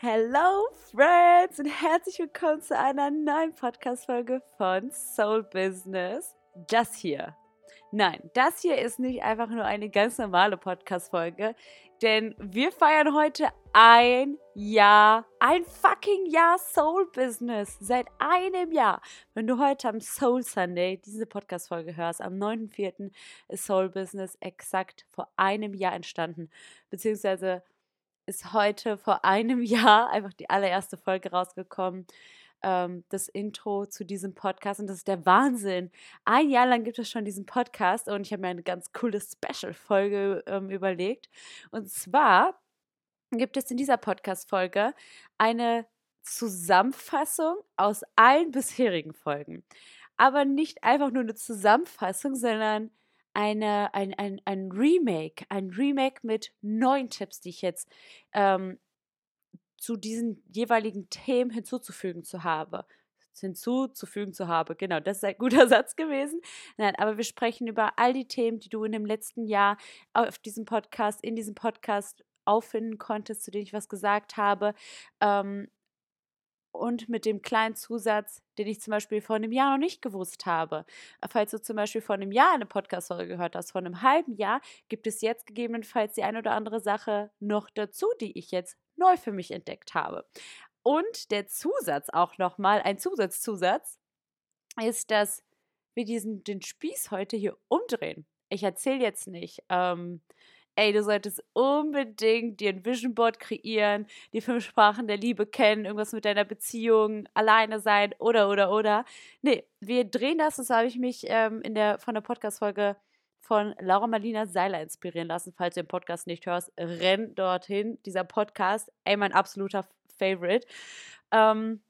Hello Friends und herzlich willkommen zu einer neuen Podcast-Folge von Soul Business. Das hier. Nein, das hier ist nicht einfach nur eine ganz normale Podcast-Folge, denn wir feiern heute ein Jahr, ein fucking Jahr Soul Business. Seit einem Jahr. Wenn du heute am Soul Sunday diese Podcast-Folge hörst, am 9.4. ist Soul Business exakt vor einem Jahr entstanden. Beziehungsweise ist heute vor einem Jahr einfach die allererste Folge rausgekommen. Ähm, das Intro zu diesem Podcast und das ist der Wahnsinn. Ein Jahr lang gibt es schon diesen Podcast und ich habe mir eine ganz coole Special-Folge ähm, überlegt. Und zwar gibt es in dieser Podcast-Folge eine Zusammenfassung aus allen bisherigen Folgen. Aber nicht einfach nur eine Zusammenfassung, sondern eine, ein, ein, ein Remake, ein Remake mit neuen Tipps, die ich jetzt ähm, zu diesen jeweiligen Themen hinzuzufügen zu habe. Hinzuzufügen zu habe. Genau, das ist ein guter Satz gewesen. Nein, aber wir sprechen über all die Themen, die du in dem letzten Jahr auf diesem Podcast, in diesem Podcast auffinden konntest, zu denen ich was gesagt habe. Ähm, und mit dem kleinen Zusatz, den ich zum Beispiel vor einem Jahr noch nicht gewusst habe. Falls du zum Beispiel vor einem Jahr eine Podcast-Folge gehört hast, vor einem halben Jahr, gibt es jetzt gegebenenfalls die eine oder andere Sache noch dazu, die ich jetzt neu für mich entdeckt habe. Und der Zusatz auch nochmal, ein Zusatzzusatz, ist, dass wir diesen, den Spieß heute hier umdrehen. Ich erzähle jetzt nicht, ähm, ey, du solltest unbedingt dir ein Vision Board kreieren, die fünf Sprachen der Liebe kennen, irgendwas mit deiner Beziehung, alleine sein oder, oder, oder. Nee, wir drehen das, das habe ich mich ähm, in der, von der Podcast-Folge von Laura Marlina Seiler inspirieren lassen. Falls du den Podcast nicht hörst, renn dorthin. Dieser Podcast, ey, mein absoluter Favorite. Ähm,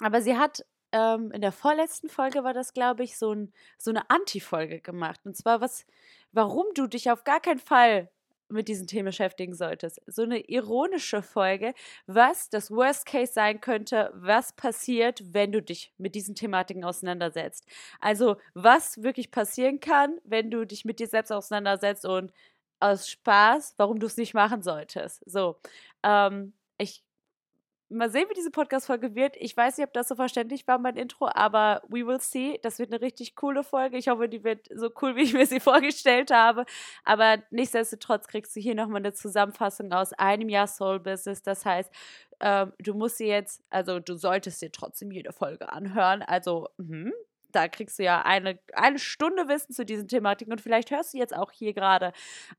aber sie hat ähm, in der vorletzten Folge war das, glaube ich, so, ein, so eine Anti-Folge gemacht. Und zwar, was, warum du dich auf gar keinen Fall mit diesen Themen beschäftigen solltest. So eine ironische Folge, was das Worst Case sein könnte, was passiert, wenn du dich mit diesen Thematiken auseinandersetzt. Also, was wirklich passieren kann, wenn du dich mit dir selbst auseinandersetzt und aus Spaß, warum du es nicht machen solltest. So, ähm, ich mal sehen, wie diese Podcast-Folge wird. Ich weiß nicht, ob das so verständlich war, mein Intro, aber we will see. Das wird eine richtig coole Folge. Ich hoffe, die wird so cool, wie ich mir sie vorgestellt habe. Aber nichtsdestotrotz kriegst du hier nochmal eine Zusammenfassung aus einem Jahr Soul Business. Das heißt, ähm, du musst sie jetzt, also du solltest dir trotzdem jede Folge anhören. Also, mh, da kriegst du ja eine, eine Stunde Wissen zu diesen Thematiken und vielleicht hörst du jetzt auch hier gerade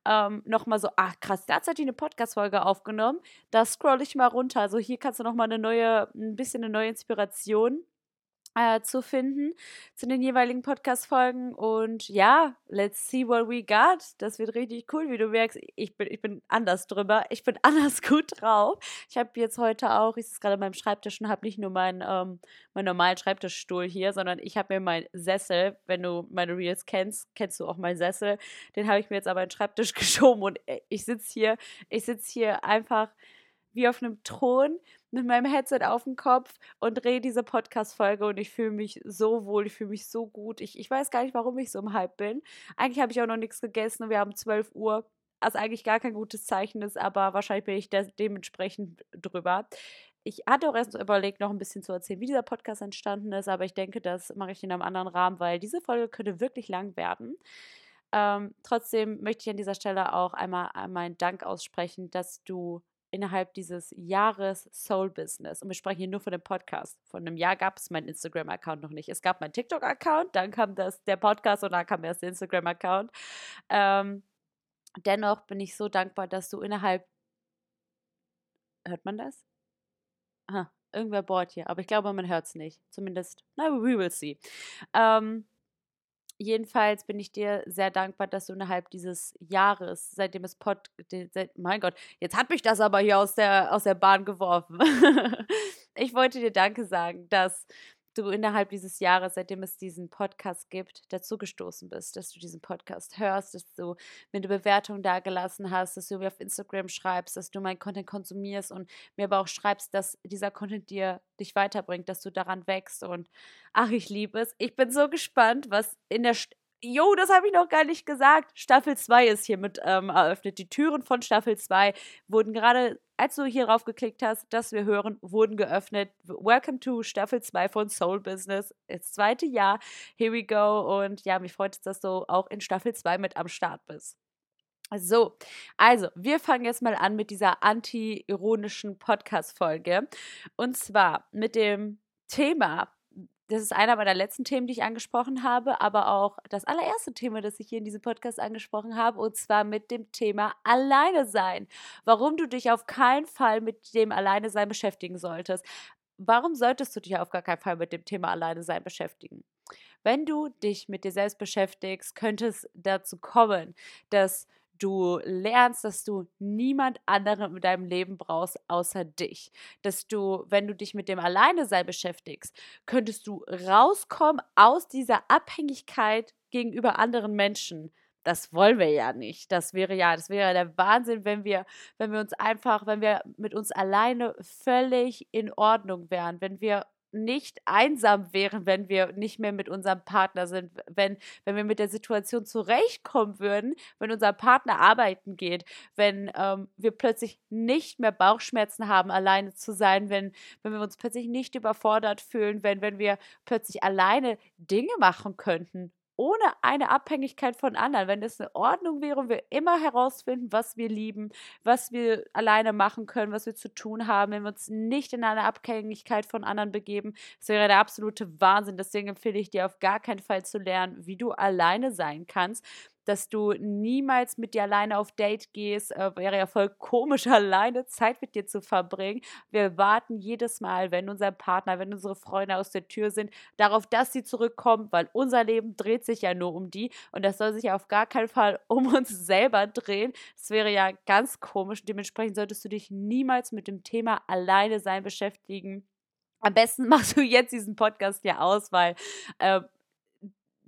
ähm, nochmal so, ach krass, da hat die eine Podcast-Folge aufgenommen. Da scroll ich mal runter. Also hier kannst du nochmal eine neue, ein bisschen eine neue Inspiration äh, zu finden zu den jeweiligen Podcast-Folgen. Und ja, let's see what we got. Das wird richtig cool, wie du merkst. Ich bin, ich bin anders drüber. Ich bin anders gut drauf. Ich habe jetzt heute auch, ich sitze gerade an meinem Schreibtisch und habe nicht nur meinen, ähm, meinen normalen Schreibtischstuhl hier, sondern ich habe mir meinen Sessel, wenn du meine Reels kennst, kennst du auch meinen Sessel. Den habe ich mir jetzt aber in den Schreibtisch geschoben und äh, ich sitze hier, ich sitze hier einfach wie auf einem Thron mit meinem Headset auf dem Kopf und drehe diese Podcast-Folge und ich fühle mich so wohl, ich fühle mich so gut. Ich, ich weiß gar nicht, warum ich so im Hype bin. Eigentlich habe ich auch noch nichts gegessen und wir haben 12 Uhr, was eigentlich gar kein gutes Zeichen ist, aber wahrscheinlich bin ich dementsprechend drüber. Ich hatte auch erst überlegt, noch ein bisschen zu erzählen, wie dieser Podcast entstanden ist, aber ich denke, das mache ich in einem anderen Rahmen, weil diese Folge könnte wirklich lang werden. Ähm, trotzdem möchte ich an dieser Stelle auch einmal meinen Dank aussprechen, dass du innerhalb dieses Jahres Soul Business. Und wir sprechen hier nur von dem Podcast. Von einem Jahr gab es meinen Instagram-Account noch nicht. Es gab meinen TikTok-Account, dann kam das, der Podcast und dann kam erst der Instagram-Account. Ähm, dennoch bin ich so dankbar, dass du innerhalb. Hört man das? Aha, irgendwer bohrt hier, aber ich glaube, man hört es nicht. Zumindest, na, we will see. Ähm, jedenfalls bin ich dir sehr dankbar, dass du innerhalb dieses Jahres, seitdem es Pod, seit, mein Gott, jetzt hat mich das aber hier aus der, aus der Bahn geworfen. ich wollte dir Danke sagen, dass du innerhalb dieses Jahres, seitdem es diesen Podcast gibt, dazu gestoßen bist, dass du diesen Podcast hörst, dass du mir eine Bewertung dagelassen hast, dass du mir auf Instagram schreibst, dass du meinen Content konsumierst und mir aber auch schreibst, dass dieser Content dir dich weiterbringt, dass du daran wächst und ach, ich liebe es. Ich bin so gespannt, was in der Jo, das habe ich noch gar nicht gesagt. Staffel 2 ist hiermit ähm, eröffnet. Die Türen von Staffel 2 wurden gerade, als du hier rauf geklickt hast, dass wir hören, wurden geöffnet. Welcome to Staffel 2 von Soul Business. Das zweite Jahr. Here we go. Und ja, mich freut es, dass du auch in Staffel 2 mit am Start bist. So, also, wir fangen jetzt mal an mit dieser anti-ironischen Podcast-Folge. Und zwar mit dem Thema das ist einer meiner letzten Themen, die ich angesprochen habe, aber auch das allererste Thema, das ich hier in diesem Podcast angesprochen habe, und zwar mit dem Thema Alleine sein. Warum du dich auf keinen Fall mit dem Alleine sein beschäftigen solltest. Warum solltest du dich auf gar keinen Fall mit dem Thema Alleine sein beschäftigen? Wenn du dich mit dir selbst beschäftigst, könnte es dazu kommen, dass du lernst, dass du niemand anderen in deinem Leben brauchst außer dich. Dass du, wenn du dich mit dem Alleinesein beschäftigst, könntest du rauskommen aus dieser Abhängigkeit gegenüber anderen Menschen. Das wollen wir ja nicht. Das wäre ja, das wäre der Wahnsinn, wenn wir, wenn wir uns einfach, wenn wir mit uns alleine völlig in Ordnung wären, wenn wir nicht einsam wären, wenn wir nicht mehr mit unserem Partner sind, wenn, wenn wir mit der Situation zurechtkommen würden, wenn unser Partner arbeiten geht, wenn ähm, wir plötzlich nicht mehr Bauchschmerzen haben, alleine zu sein, wenn, wenn wir uns plötzlich nicht überfordert fühlen, wenn, wenn wir plötzlich alleine Dinge machen könnten, ohne eine Abhängigkeit von anderen. Wenn es in Ordnung wäre und wir immer herausfinden, was wir lieben, was wir alleine machen können, was wir zu tun haben, wenn wir uns nicht in eine Abhängigkeit von anderen begeben, das wäre der absolute Wahnsinn. Deswegen empfehle ich dir auf gar keinen Fall zu lernen, wie du alleine sein kannst dass du niemals mit dir alleine auf Date gehst. Äh, wäre ja voll komisch, alleine Zeit mit dir zu verbringen. Wir warten jedes Mal, wenn unser Partner, wenn unsere Freunde aus der Tür sind, darauf, dass sie zurückkommen, weil unser Leben dreht sich ja nur um die und das soll sich ja auf gar keinen Fall um uns selber drehen. Das wäre ja ganz komisch. Dementsprechend solltest du dich niemals mit dem Thema alleine sein beschäftigen. Am besten machst du jetzt diesen Podcast ja aus, weil äh,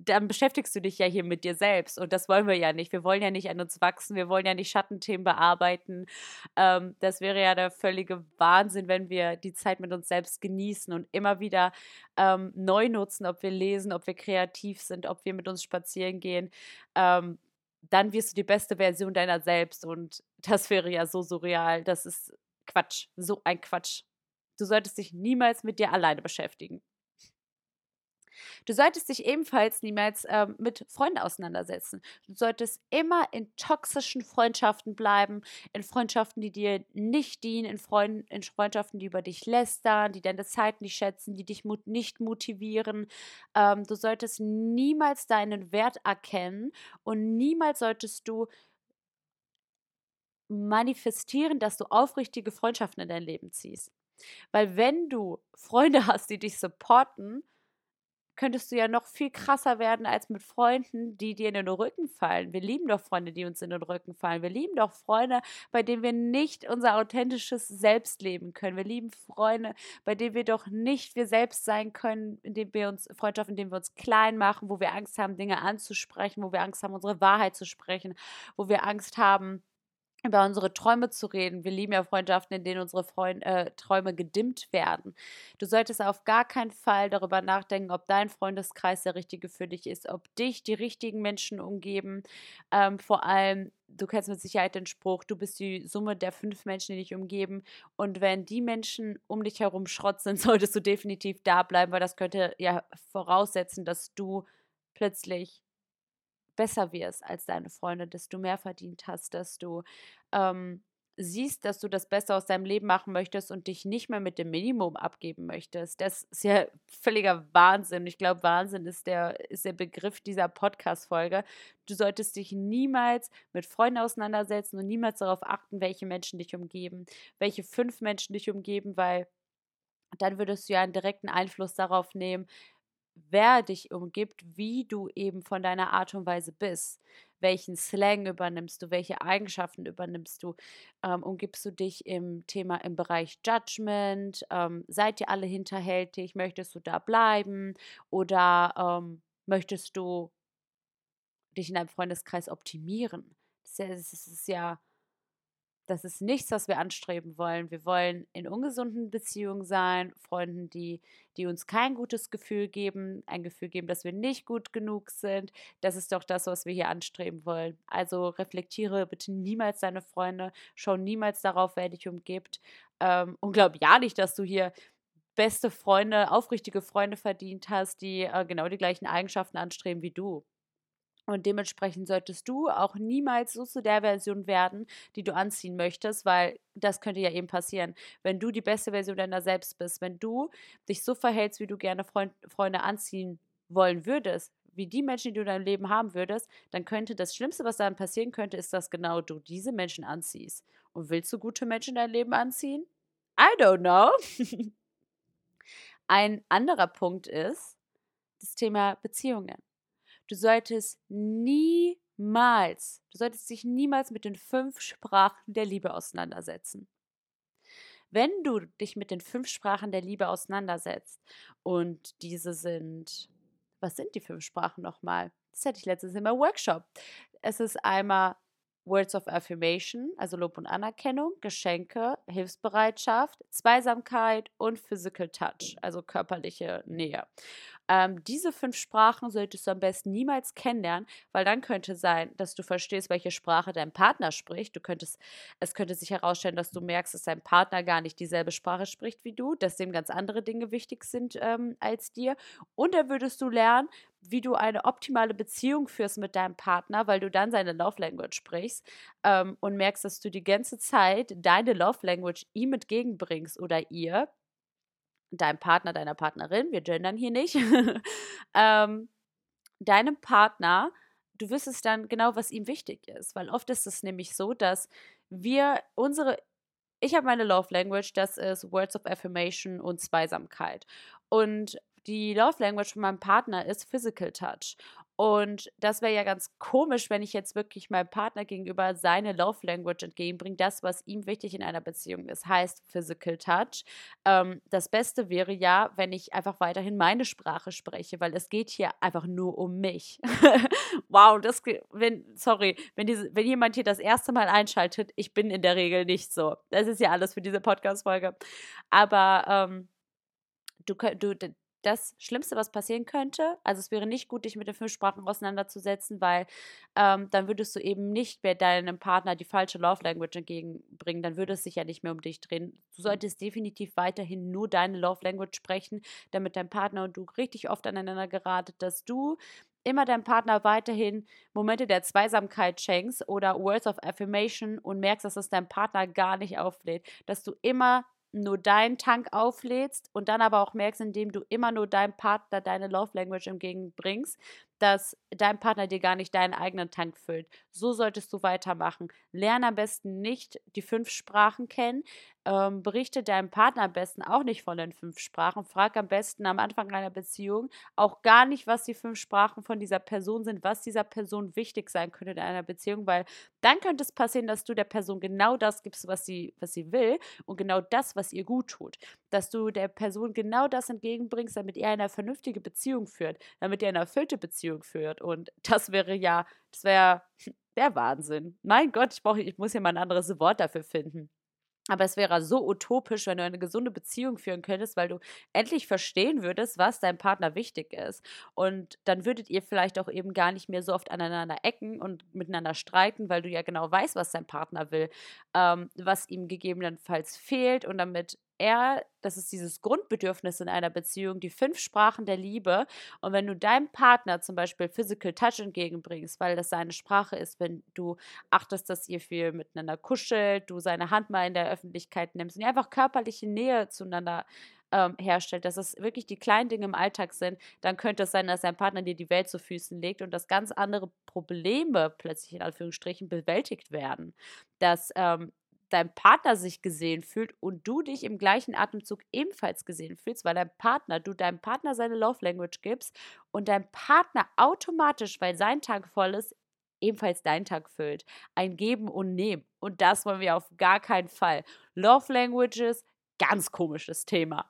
dann beschäftigst du dich ja hier mit dir selbst. Und das wollen wir ja nicht. Wir wollen ja nicht an uns wachsen, wir wollen ja nicht Schattenthemen bearbeiten. Ähm, das wäre ja der völlige Wahnsinn, wenn wir die Zeit mit uns selbst genießen und immer wieder ähm, neu nutzen, ob wir lesen, ob wir kreativ sind, ob wir mit uns spazieren gehen. Ähm, dann wirst du die beste Version deiner selbst. Und das wäre ja so surreal. Das ist Quatsch. So ein Quatsch. Du solltest dich niemals mit dir alleine beschäftigen. Du solltest dich ebenfalls niemals ähm, mit Freunden auseinandersetzen. Du solltest immer in toxischen Freundschaften bleiben, in Freundschaften, die dir nicht dienen, in, Freund in Freundschaften, die über dich lästern, die deine Zeit nicht schätzen, die dich mut nicht motivieren. Ähm, du solltest niemals deinen Wert erkennen und niemals solltest du manifestieren, dass du aufrichtige Freundschaften in dein Leben ziehst. Weil wenn du Freunde hast, die dich supporten, könntest du ja noch viel krasser werden als mit Freunden, die dir in den Rücken fallen. Wir lieben doch Freunde, die uns in den Rücken fallen. Wir lieben doch Freunde, bei denen wir nicht unser authentisches Selbst leben können. Wir lieben Freunde, bei denen wir doch nicht wir selbst sein können, indem wir uns Freundschaften, indem wir uns klein machen, wo wir Angst haben, Dinge anzusprechen, wo wir Angst haben, unsere Wahrheit zu sprechen, wo wir Angst haben, über unsere Träume zu reden. Wir lieben ja Freundschaften, in denen unsere Freund, äh, Träume gedimmt werden. Du solltest auf gar keinen Fall darüber nachdenken, ob dein Freundeskreis der richtige für dich ist, ob dich die richtigen Menschen umgeben. Ähm, vor allem, du kennst mit Sicherheit den Spruch, du bist die Summe der fünf Menschen, die dich umgeben. Und wenn die Menschen um dich herum Schrott sind, solltest du definitiv da bleiben, weil das könnte ja voraussetzen, dass du plötzlich besser wirst als deine Freunde, dass du mehr verdient hast, dass du ähm, siehst, dass du das Beste aus deinem Leben machen möchtest und dich nicht mehr mit dem Minimum abgeben möchtest. Das ist ja völliger Wahnsinn. Ich glaube, Wahnsinn ist der, ist der Begriff dieser Podcast-Folge. Du solltest dich niemals mit Freunden auseinandersetzen und niemals darauf achten, welche Menschen dich umgeben, welche fünf Menschen dich umgeben, weil dann würdest du ja einen direkten Einfluss darauf nehmen, wer dich umgibt, wie du eben von deiner Art und Weise bist. Welchen Slang übernimmst du, welche Eigenschaften übernimmst du? Ähm, umgibst du dich im Thema im Bereich Judgment? Ähm, seid ihr alle hinterhältig? Möchtest du da bleiben? Oder ähm, möchtest du dich in deinem Freundeskreis optimieren? Das ist ja, das ist ja das ist nichts, was wir anstreben wollen. Wir wollen in ungesunden Beziehungen sein, Freunden, die, die uns kein gutes Gefühl geben, ein Gefühl geben, dass wir nicht gut genug sind. Das ist doch das, was wir hier anstreben wollen. Also reflektiere bitte niemals deine Freunde, schau niemals darauf, wer dich umgibt. Ähm, und glaub ja nicht, dass du hier beste Freunde, aufrichtige Freunde verdient hast, die äh, genau die gleichen Eigenschaften anstreben wie du. Und dementsprechend solltest du auch niemals so zu der Version werden, die du anziehen möchtest, weil das könnte ja eben passieren. Wenn du die beste Version deiner selbst bist, wenn du dich so verhältst, wie du gerne Freund, Freunde anziehen wollen würdest, wie die Menschen, die du in deinem Leben haben würdest, dann könnte das Schlimmste, was dann passieren könnte, ist, dass genau du diese Menschen anziehst. Und willst du gute Menschen in dein Leben anziehen? I don't know. Ein anderer Punkt ist das Thema Beziehungen. Du solltest niemals, du solltest dich niemals mit den fünf Sprachen der Liebe auseinandersetzen. Wenn du dich mit den fünf Sprachen der Liebe auseinandersetzt und diese sind, was sind die fünf Sprachen nochmal? Das hatte ich letztens in meinem Workshop. Es ist einmal Words of Affirmation, also Lob und Anerkennung, Geschenke, Hilfsbereitschaft, Zweisamkeit und Physical Touch, also körperliche Nähe. Ähm, diese fünf Sprachen solltest du am besten niemals kennenlernen, weil dann könnte sein, dass du verstehst, welche Sprache dein Partner spricht. Du könntest, es könnte sich herausstellen, dass du merkst, dass dein Partner gar nicht dieselbe Sprache spricht wie du, dass dem ganz andere Dinge wichtig sind ähm, als dir. Und dann würdest du lernen, wie du eine optimale Beziehung führst mit deinem Partner, weil du dann seine Love Language sprichst ähm, und merkst, dass du die ganze Zeit deine Love Language ihm entgegenbringst oder ihr, deinem Partner, deiner Partnerin, wir gendern hier nicht, ähm, deinem Partner, du wüsstest dann genau, was ihm wichtig ist, weil oft ist es nämlich so, dass wir unsere ich habe meine Love Language, das ist Words of Affirmation und Zweisamkeit. Und die Love Language von meinem Partner ist Physical Touch. Und das wäre ja ganz komisch, wenn ich jetzt wirklich meinem Partner gegenüber seine Love Language entgegenbringe, das, was ihm wichtig in einer Beziehung ist, heißt Physical Touch. Ähm, das Beste wäre ja, wenn ich einfach weiterhin meine Sprache spreche, weil es geht hier einfach nur um mich. wow, das, wenn, sorry, wenn, diese, wenn jemand hier das erste Mal einschaltet, ich bin in der Regel nicht so. Das ist ja alles für diese Podcast-Folge. Aber ähm, du, du, das Schlimmste, was passieren könnte. Also es wäre nicht gut, dich mit den fünf Sprachen auseinanderzusetzen, weil ähm, dann würdest du eben nicht mehr deinem Partner die falsche Love Language entgegenbringen. Dann würde es sich ja nicht mehr um dich drehen. Du mhm. solltest definitiv weiterhin nur deine Love Language sprechen, damit dein Partner und du richtig oft aneinander geratet, dass du immer deinem Partner weiterhin Momente der Zweisamkeit schenkst oder Words of Affirmation und merkst, dass es dein Partner gar nicht auflädt, dass du immer nur deinen Tank auflädst und dann aber auch merkst, indem du immer nur deinem Partner deine Love Language entgegenbringst, dass dein Partner dir gar nicht deinen eigenen Tank füllt. So solltest du weitermachen. Lerne am besten nicht die fünf Sprachen kennen. Ähm, berichte deinem Partner am besten auch nicht von den fünf Sprachen. Frag am besten am Anfang einer Beziehung auch gar nicht, was die fünf Sprachen von dieser Person sind, was dieser Person wichtig sein könnte in einer Beziehung, weil dann könnte es passieren, dass du der Person genau das gibst, was sie, was sie will und genau das, was ihr gut tut. Dass du der Person genau das entgegenbringst, damit ihr eine vernünftige Beziehung führt, damit ihr eine erfüllte Beziehung Beziehung führt. Und das wäre ja, das wäre der Wahnsinn. Mein Gott, ich brauche, ich muss hier mal ein anderes Wort dafür finden. Aber es wäre so utopisch, wenn du eine gesunde Beziehung führen könntest, weil du endlich verstehen würdest, was deinem Partner wichtig ist. Und dann würdet ihr vielleicht auch eben gar nicht mehr so oft aneinander ecken und miteinander streiten, weil du ja genau weißt, was dein Partner will, ähm, was ihm gegebenenfalls fehlt. Und damit er, das ist dieses Grundbedürfnis in einer Beziehung, die fünf Sprachen der Liebe. Und wenn du deinem Partner zum Beispiel Physical Touch entgegenbringst, weil das seine Sprache ist, wenn du achtest, dass ihr viel miteinander kuschelt, du seine Hand mal in der Öffentlichkeit nimmst und ihr einfach körperliche Nähe zueinander ähm, herstellt, dass es wirklich die kleinen Dinge im Alltag sind, dann könnte es sein, dass dein Partner dir die Welt zu Füßen legt und dass ganz andere Probleme plötzlich in Anführungsstrichen bewältigt werden. Dass ähm, dein Partner sich gesehen fühlt und du dich im gleichen Atemzug ebenfalls gesehen fühlst, weil dein Partner, du deinem Partner seine Love Language gibst und dein Partner automatisch, weil sein Tag voll ist, ebenfalls deinen Tag füllt. Ein Geben und Nehmen. Und das wollen wir auf gar keinen Fall. Love Languages, ganz komisches Thema.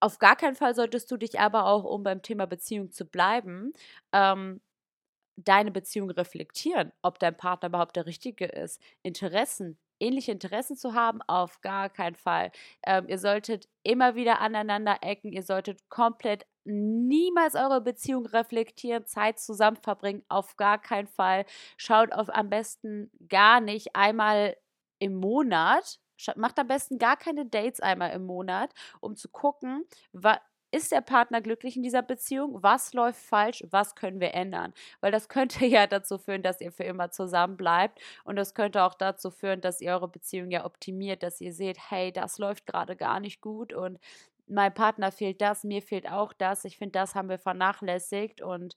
Auf gar keinen Fall solltest du dich aber auch, um beim Thema Beziehung zu bleiben, ähm, deine Beziehung reflektieren, ob dein Partner überhaupt der Richtige ist. Interessen, ähnliche Interessen zu haben, auf gar keinen Fall. Ähm, ihr solltet immer wieder aneinander ecken, ihr solltet komplett niemals eure Beziehung reflektieren, Zeit zusammen verbringen, auf gar keinen Fall. Schaut auf am besten gar nicht einmal im Monat, macht am besten gar keine Dates einmal im Monat, um zu gucken, was ist der Partner glücklich in dieser Beziehung? Was läuft falsch? Was können wir ändern? Weil das könnte ja dazu führen, dass ihr für immer zusammen bleibt. Und das könnte auch dazu führen, dass ihr eure Beziehung ja optimiert, dass ihr seht, hey, das läuft gerade gar nicht gut und mein Partner fehlt das, mir fehlt auch das. Ich finde, das haben wir vernachlässigt und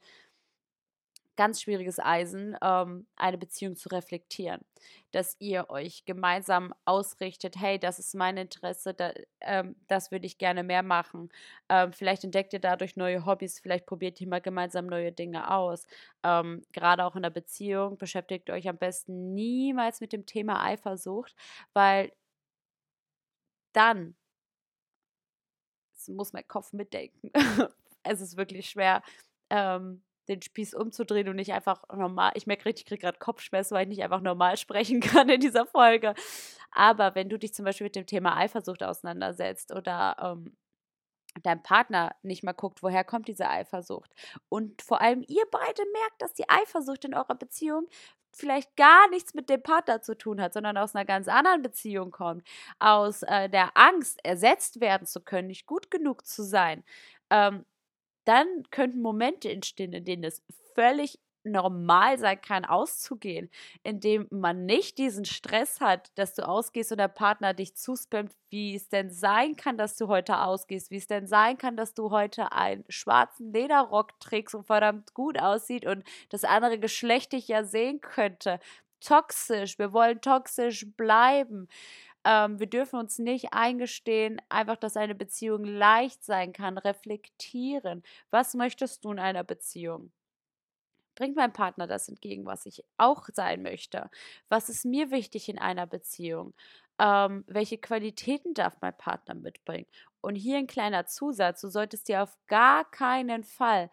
ganz schwieriges Eisen, ähm, eine Beziehung zu reflektieren. Dass ihr euch gemeinsam ausrichtet, hey, das ist mein Interesse, da, ähm, das würde ich gerne mehr machen. Ähm, vielleicht entdeckt ihr dadurch neue Hobbys, vielleicht probiert ihr mal gemeinsam neue Dinge aus. Ähm, gerade auch in der Beziehung beschäftigt euch am besten niemals mit dem Thema Eifersucht, weil dann muss mein Kopf mitdenken. es ist wirklich schwer, ähm, den Spieß umzudrehen und nicht einfach normal. Ich merke richtig, ich kriege gerade Kopfschmerzen, weil ich nicht einfach normal sprechen kann in dieser Folge. Aber wenn du dich zum Beispiel mit dem Thema Eifersucht auseinandersetzt oder ähm, dein Partner nicht mal guckt, woher kommt diese Eifersucht und vor allem ihr beide merkt, dass die Eifersucht in eurer Beziehung vielleicht gar nichts mit dem Partner zu tun hat, sondern aus einer ganz anderen Beziehung kommt, aus äh, der Angst, ersetzt werden zu können, nicht gut genug zu sein, ähm, dann könnten Momente entstehen, in denen es völlig normal sein kann, auszugehen, indem man nicht diesen Stress hat, dass du ausgehst und der Partner dich zuspammt, wie es denn sein kann, dass du heute ausgehst, wie es denn sein kann, dass du heute einen schwarzen Lederrock trägst und verdammt gut aussieht und das andere Geschlecht dich ja sehen könnte. Toxisch, wir wollen toxisch bleiben. Ähm, wir dürfen uns nicht eingestehen, einfach, dass eine Beziehung leicht sein kann, reflektieren. Was möchtest du in einer Beziehung? Bringt mein Partner das entgegen, was ich auch sein möchte? Was ist mir wichtig in einer Beziehung? Ähm, welche Qualitäten darf mein Partner mitbringen? Und hier ein kleiner Zusatz, du solltest dir auf gar keinen Fall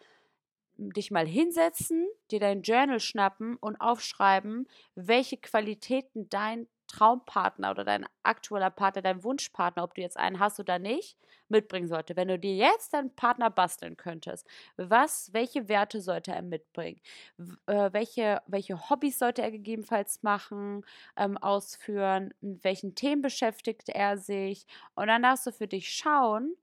dich mal hinsetzen, dir dein Journal schnappen und aufschreiben, welche Qualitäten dein Traumpartner oder dein aktueller Partner, dein Wunschpartner, ob du jetzt einen hast oder nicht, mitbringen sollte. Wenn du dir jetzt deinen Partner basteln könntest, was, welche Werte sollte er mitbringen? Äh, welche, welche Hobbys sollte er gegebenenfalls machen, ähm, ausführen? Mit welchen Themen beschäftigt er sich? Und dann darfst du für dich schauen,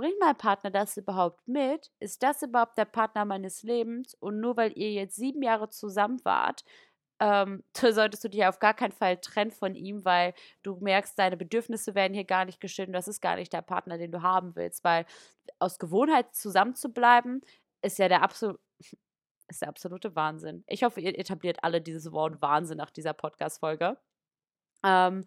bringt mein Partner das überhaupt mit? Ist das überhaupt der Partner meines Lebens? Und nur weil ihr jetzt sieben Jahre zusammen wart, ähm, solltest du dich auf gar keinen Fall trennen von ihm, weil du merkst, deine Bedürfnisse werden hier gar nicht und das ist gar nicht der Partner, den du haben willst, weil aus Gewohnheit zusammen zu bleiben, ist ja der absolute ist der absolute Wahnsinn. Ich hoffe, ihr etabliert alle dieses Wort Wahnsinn nach dieser Podcast-Folge. Ähm,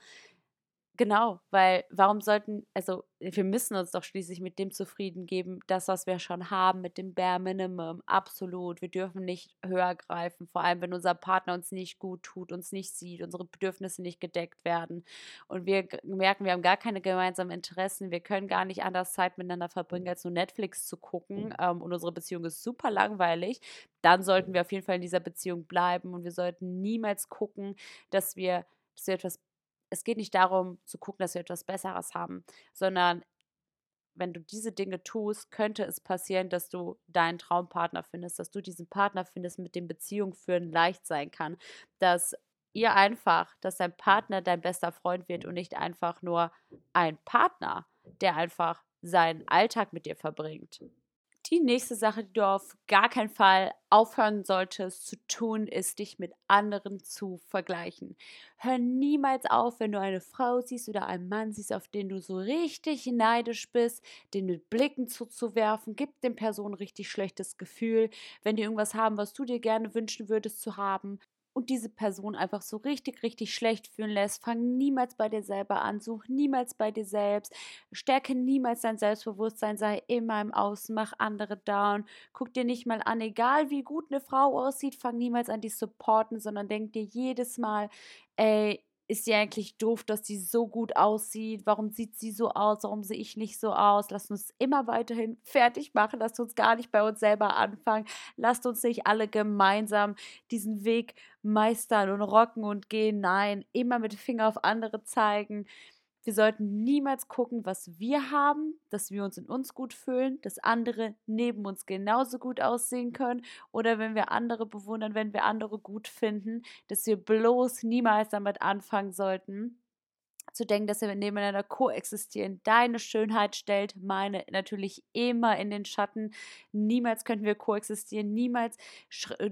Genau, weil warum sollten, also wir müssen uns doch schließlich mit dem zufrieden geben, das, was wir schon haben, mit dem Bare Minimum, absolut. Wir dürfen nicht höher greifen, vor allem wenn unser Partner uns nicht gut tut, uns nicht sieht, unsere Bedürfnisse nicht gedeckt werden. Und wir merken, wir haben gar keine gemeinsamen Interessen, wir können gar nicht anders Zeit miteinander verbringen, als nur Netflix zu gucken ähm, und unsere Beziehung ist super langweilig, dann sollten wir auf jeden Fall in dieser Beziehung bleiben und wir sollten niemals gucken, dass wir, dass wir etwas es geht nicht darum zu gucken, dass wir etwas Besseres haben, sondern wenn du diese Dinge tust, könnte es passieren, dass du deinen Traumpartner findest, dass du diesen Partner findest, mit dem Beziehung führen leicht sein kann, dass ihr einfach, dass dein Partner dein bester Freund wird und nicht einfach nur ein Partner, der einfach seinen Alltag mit dir verbringt. Die nächste Sache, die du auf gar keinen Fall aufhören solltest zu tun, ist dich mit anderen zu vergleichen. Hör niemals auf, wenn du eine Frau siehst oder einen Mann siehst, auf den du so richtig neidisch bist, den mit Blicken zuzuwerfen, gibt den Personen richtig schlechtes Gefühl. Wenn die irgendwas haben, was du dir gerne wünschen würdest zu haben, und diese Person einfach so richtig, richtig schlecht fühlen lässt, fang niemals bei dir selber an, such niemals bei dir selbst, stärke niemals dein Selbstbewusstsein, sei immer im Außen, mach andere down, guck dir nicht mal an, egal wie gut eine Frau aussieht, fang niemals an, die supporten, sondern denk dir jedes Mal, ey, ist sie eigentlich doof, dass sie so gut aussieht? Warum sieht sie so aus? Warum sehe ich nicht so aus? Lasst uns immer weiterhin fertig machen. Lasst uns gar nicht bei uns selber anfangen. Lasst uns nicht alle gemeinsam diesen Weg meistern und rocken und gehen. Nein, immer mit dem Finger auf andere zeigen. Wir sollten niemals gucken, was wir haben, dass wir uns in uns gut fühlen, dass andere neben uns genauso gut aussehen können oder wenn wir andere bewundern, wenn wir andere gut finden, dass wir bloß niemals damit anfangen sollten, zu denken, dass wir nebeneinander koexistieren. Deine Schönheit stellt meine natürlich immer in den Schatten. Niemals könnten wir koexistieren. Niemals äh,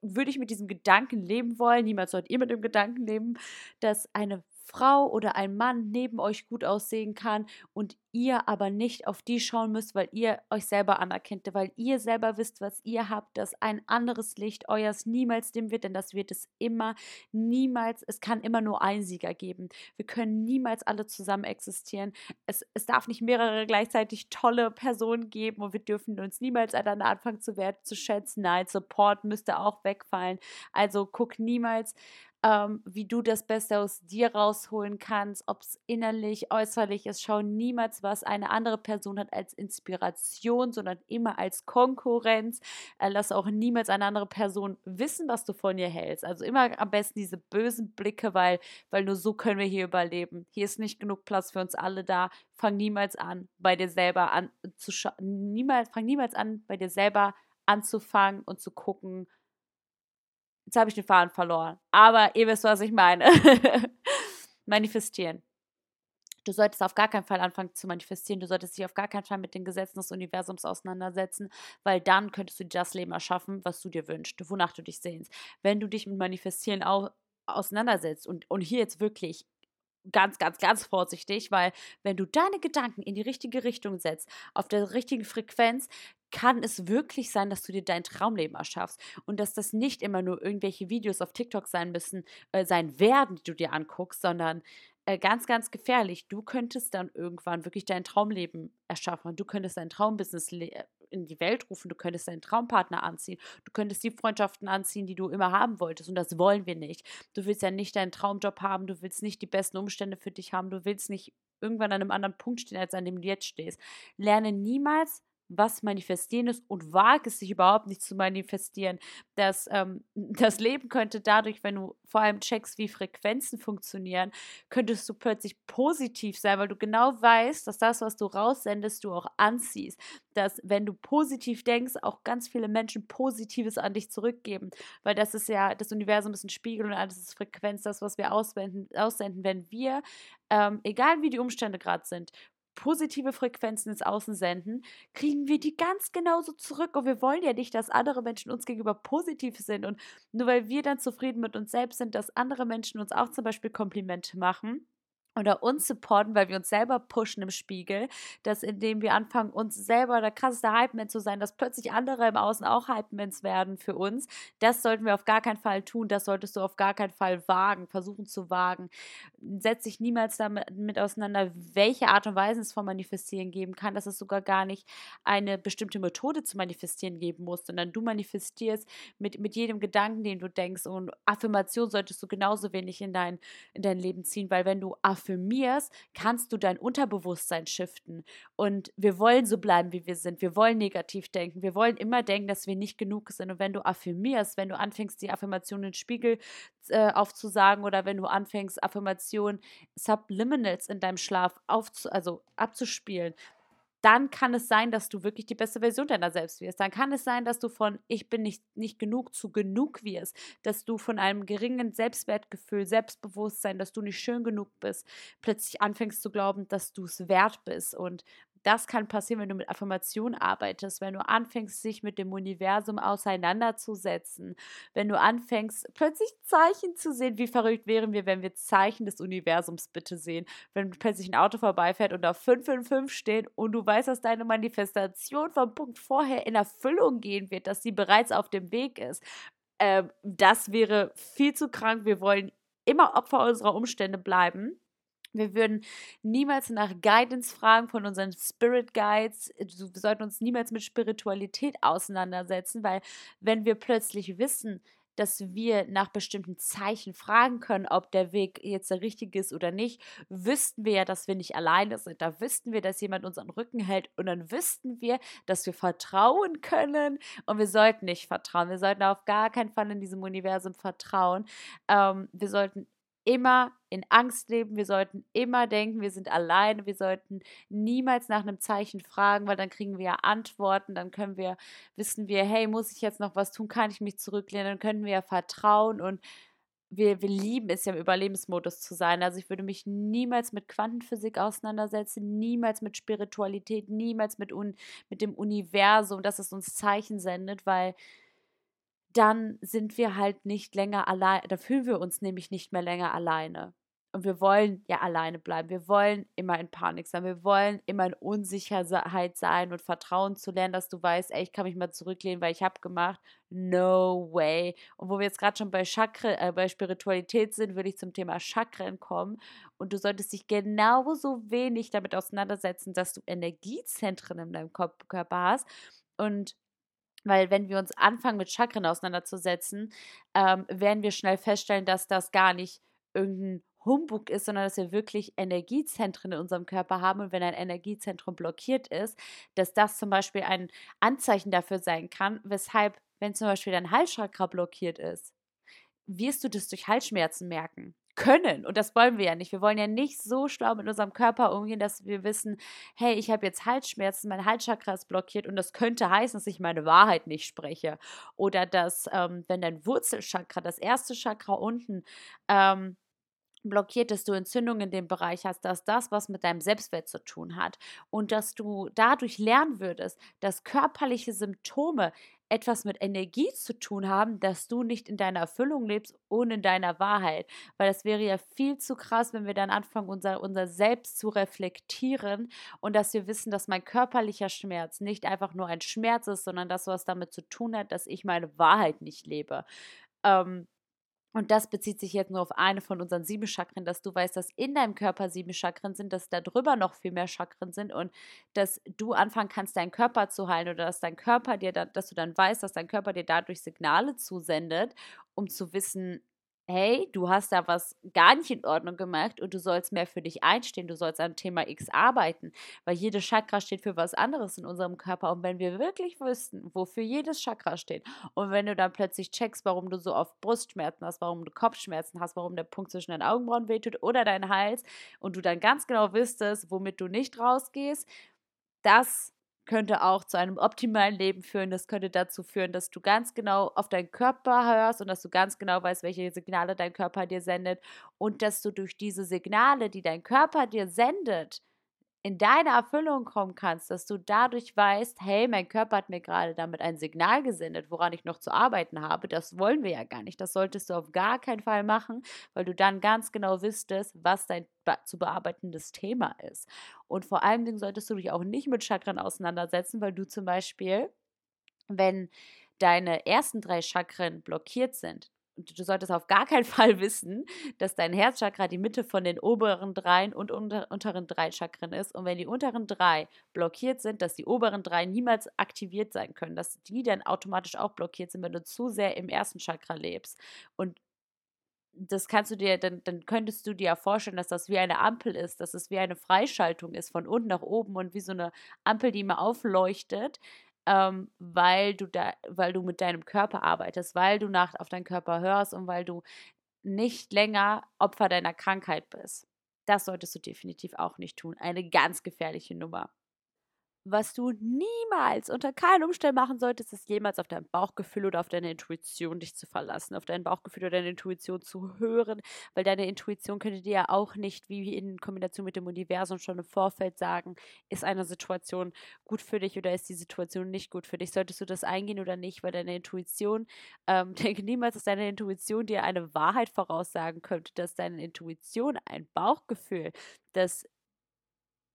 würde ich mit diesem Gedanken leben wollen. Niemals sollt ihr mit dem Gedanken leben, dass eine Frau oder ein Mann neben euch gut aussehen kann und ihr aber nicht auf die schauen müsst, weil ihr euch selber anerkennt, weil ihr selber wisst, was ihr habt, dass ein anderes Licht euers niemals dem wird, denn das wird es immer, niemals, es kann immer nur einen Sieger geben. Wir können niemals alle zusammen existieren. Es, es darf nicht mehrere gleichzeitig tolle Personen geben und wir dürfen uns niemals einander anfangen zu wertzuschätzen. Nein, Support müsste auch wegfallen. Also guck niemals ähm, wie du das Beste aus dir rausholen kannst, ob es innerlich, äußerlich ist. Schau niemals, was eine andere Person hat als Inspiration, sondern immer als Konkurrenz. Äh, lass auch niemals eine andere Person wissen, was du von ihr hältst. Also immer am besten diese bösen Blicke, weil, weil nur so können wir hier überleben. Hier ist nicht genug Platz für uns alle da. Fang niemals an, bei dir selber an zu niemals, fang niemals an, bei dir selber anzufangen und zu gucken, Jetzt habe ich den Faden verloren. Aber ihr wisst, was ich meine. manifestieren. Du solltest auf gar keinen Fall anfangen zu manifestieren. Du solltest dich auf gar keinen Fall mit den Gesetzen des Universums auseinandersetzen, weil dann könntest du das Leben erschaffen, was du dir wünschst, wonach du dich sehnst. Wenn du dich mit Manifestieren au auseinandersetzt und, und hier jetzt wirklich ganz, ganz, ganz vorsichtig, weil wenn du deine Gedanken in die richtige Richtung setzt, auf der richtigen Frequenz, kann es wirklich sein, dass du dir dein Traumleben erschaffst und dass das nicht immer nur irgendwelche Videos auf TikTok sein müssen, äh, sein werden, die du dir anguckst, sondern äh, ganz, ganz gefährlich. Du könntest dann irgendwann wirklich dein Traumleben erschaffen. Du könntest dein Traumbusiness äh, in die Welt rufen. Du könntest deinen Traumpartner anziehen. Du könntest die Freundschaften anziehen, die du immer haben wolltest. Und das wollen wir nicht. Du willst ja nicht deinen Traumjob haben. Du willst nicht die besten Umstände für dich haben. Du willst nicht irgendwann an einem anderen Punkt stehen, als an dem du jetzt stehst. Lerne niemals was manifestieren ist und wage es sich überhaupt nicht zu manifestieren. Das, ähm, das Leben könnte dadurch, wenn du vor allem checkst, wie Frequenzen funktionieren, könntest du plötzlich positiv sein, weil du genau weißt, dass das, was du raussendest, du auch anziehst. Dass, wenn du positiv denkst, auch ganz viele Menschen Positives an dich zurückgeben. Weil das ist ja, das Universum ist ein Spiegel und alles ist Frequenz, das, was wir aussenden. aussenden. Wenn wir, ähm, egal wie die Umstände gerade sind, positive Frequenzen ins Außen senden, kriegen wir die ganz genauso zurück. Und wir wollen ja nicht, dass andere Menschen uns gegenüber positiv sind. Und nur weil wir dann zufrieden mit uns selbst sind, dass andere Menschen uns auch zum Beispiel Komplimente machen oder uns supporten, weil wir uns selber pushen im Spiegel, dass indem wir anfangen, uns selber der krasseste Hype-Man zu sein, dass plötzlich andere im Außen auch Hype-Mans werden für uns. Das sollten wir auf gar keinen Fall tun. Das solltest du auf gar keinen Fall wagen, versuchen zu wagen. Setz dich niemals damit auseinander, welche Art und Weise es von Manifestieren geben kann, dass es sogar gar nicht eine bestimmte Methode zu manifestieren geben muss, sondern du manifestierst mit, mit jedem Gedanken, den du denkst. Und Affirmation solltest du genauso wenig in dein, in dein Leben ziehen, weil wenn du Affirmation affirmierst, kannst du dein Unterbewusstsein shiften. Und wir wollen so bleiben, wie wir sind. Wir wollen negativ denken. Wir wollen immer denken, dass wir nicht genug sind. Und wenn du affirmierst, wenn du anfängst, die Affirmation in den Spiegel äh, aufzusagen oder wenn du anfängst, Affirmationen Subliminals in deinem Schlaf aufzu also abzuspielen, dann kann es sein, dass du wirklich die beste Version deiner selbst wirst. Dann kann es sein, dass du von ich bin nicht, nicht genug zu genug wirst, dass du von einem geringen Selbstwertgefühl, Selbstbewusstsein, dass du nicht schön genug bist, plötzlich anfängst zu glauben, dass du es wert bist und das kann passieren, wenn du mit Affirmation arbeitest, wenn du anfängst, sich mit dem Universum auseinanderzusetzen, wenn du anfängst, plötzlich Zeichen zu sehen. Wie verrückt wären wir, wenn wir Zeichen des Universums bitte sehen? Wenn plötzlich ein Auto vorbeifährt und da 555 steht und du weißt, dass deine Manifestation vom Punkt vorher in Erfüllung gehen wird, dass sie bereits auf dem Weg ist. Ähm, das wäre viel zu krank. Wir wollen immer Opfer unserer Umstände bleiben. Wir würden niemals nach Guidance fragen von unseren Spirit Guides. Wir sollten uns niemals mit Spiritualität auseinandersetzen, weil wenn wir plötzlich wissen, dass wir nach bestimmten Zeichen fragen können, ob der Weg jetzt der richtige ist oder nicht, wüssten wir ja, dass wir nicht alleine sind. Da wüssten wir, dass jemand unseren Rücken hält und dann wüssten wir, dass wir vertrauen können und wir sollten nicht vertrauen. Wir sollten auf gar keinen Fall in diesem Universum vertrauen. Ähm, wir sollten immer in Angst leben, wir sollten immer denken, wir sind alleine, wir sollten niemals nach einem Zeichen fragen, weil dann kriegen wir ja Antworten, dann können wir, wissen wir, hey, muss ich jetzt noch was tun, kann ich mich zurücklehnen, dann können wir ja vertrauen und wir, wir lieben es ja im Überlebensmodus zu sein. Also ich würde mich niemals mit Quantenphysik auseinandersetzen, niemals mit Spiritualität, niemals mit, un, mit dem Universum, dass es uns Zeichen sendet, weil dann sind wir halt nicht länger allein, da fühlen wir uns nämlich nicht mehr länger alleine. Und wir wollen ja alleine bleiben. Wir wollen immer in Panik sein. Wir wollen immer in Unsicherheit sein und Vertrauen zu lernen, dass du weißt, ey, ich kann mich mal zurücklehnen, weil ich habe gemacht. No way. Und wo wir jetzt gerade schon bei Chakra, äh, bei Spiritualität sind, würde ich zum Thema Chakren kommen. Und du solltest dich genauso wenig damit auseinandersetzen, dass du Energiezentren in deinem Körper hast. Und weil wenn wir uns anfangen mit Chakren auseinanderzusetzen, ähm, werden wir schnell feststellen, dass das gar nicht irgendein Humbug ist, sondern dass wir wirklich Energiezentren in unserem Körper haben. Und wenn ein Energiezentrum blockiert ist, dass das zum Beispiel ein Anzeichen dafür sein kann, weshalb, wenn zum Beispiel dein Halschakra blockiert ist, wirst du das durch Halsschmerzen merken können. Und das wollen wir ja nicht. Wir wollen ja nicht so schlau mit unserem Körper umgehen, dass wir wissen, hey, ich habe jetzt Halsschmerzen, mein Halschakra ist blockiert und das könnte heißen, dass ich meine Wahrheit nicht spreche. Oder dass, ähm, wenn dein Wurzelchakra, das erste Chakra unten, ähm, blockiert, dass du Entzündungen in dem Bereich hast, dass das was mit deinem Selbstwert zu tun hat und dass du dadurch lernen würdest, dass körperliche Symptome etwas mit Energie zu tun haben, dass du nicht in deiner Erfüllung lebst und in deiner Wahrheit. Weil das wäre ja viel zu krass, wenn wir dann anfangen, unser, unser Selbst zu reflektieren und dass wir wissen, dass mein körperlicher Schmerz nicht einfach nur ein Schmerz ist, sondern dass was damit zu tun hat, dass ich meine Wahrheit nicht lebe. Ähm, und das bezieht sich jetzt nur auf eine von unseren sieben Chakren, dass du weißt, dass in deinem Körper sieben Chakren sind, dass da drüber noch viel mehr Chakren sind und dass du anfangen kannst, deinen Körper zu heilen oder dass dein Körper dir, da, dass du dann weißt, dass dein Körper dir dadurch Signale zusendet, um zu wissen, hey, du hast da was gar nicht in Ordnung gemacht und du sollst mehr für dich einstehen, du sollst an Thema X arbeiten, weil jedes Chakra steht für was anderes in unserem Körper. Und wenn wir wirklich wüssten, wofür jedes Chakra steht und wenn du dann plötzlich checkst, warum du so oft Brustschmerzen hast, warum du Kopfschmerzen hast, warum der Punkt zwischen deinen Augenbrauen wehtut oder dein Hals und du dann ganz genau wüsstest, womit du nicht rausgehst, das könnte auch zu einem optimalen Leben führen. Das könnte dazu führen, dass du ganz genau auf deinen Körper hörst und dass du ganz genau weißt, welche Signale dein Körper dir sendet und dass du durch diese Signale, die dein Körper dir sendet, in deine Erfüllung kommen kannst, dass du dadurch weißt, hey, mein Körper hat mir gerade damit ein Signal gesendet, woran ich noch zu arbeiten habe. Das wollen wir ja gar nicht. Das solltest du auf gar keinen Fall machen, weil du dann ganz genau wüsstest, was dein zu bearbeitendes Thema ist. Und vor allen Dingen solltest du dich auch nicht mit Chakren auseinandersetzen, weil du zum Beispiel, wenn deine ersten drei Chakren blockiert sind, du solltest auf gar keinen Fall wissen, dass dein Herzchakra die Mitte von den oberen drei und unter, unteren drei Chakren ist. Und wenn die unteren drei blockiert sind, dass die oberen drei niemals aktiviert sein können, dass die dann automatisch auch blockiert sind, wenn du zu sehr im ersten Chakra lebst. Und das kannst du dir, dann, dann könntest du dir ja vorstellen, dass das wie eine Ampel ist, dass es wie eine Freischaltung ist von unten nach oben und wie so eine Ampel, die immer aufleuchtet ähm, weil du da, weil du mit deinem Körper arbeitest, weil du nach auf deinen Körper hörst und weil du nicht länger Opfer deiner Krankheit bist. Das solltest du definitiv auch nicht tun. Eine ganz gefährliche Nummer was du niemals unter keinen Umständen machen solltest, ist jemals auf dein Bauchgefühl oder auf deine Intuition dich zu verlassen, auf dein Bauchgefühl oder deine Intuition zu hören, weil deine Intuition könnte dir ja auch nicht, wie in Kombination mit dem Universum schon im Vorfeld sagen, ist eine Situation gut für dich oder ist die Situation nicht gut für dich. Solltest du das eingehen oder nicht, weil deine Intuition, ähm, denke niemals, dass deine Intuition dir eine Wahrheit voraussagen könnte, dass deine Intuition ein Bauchgefühl, das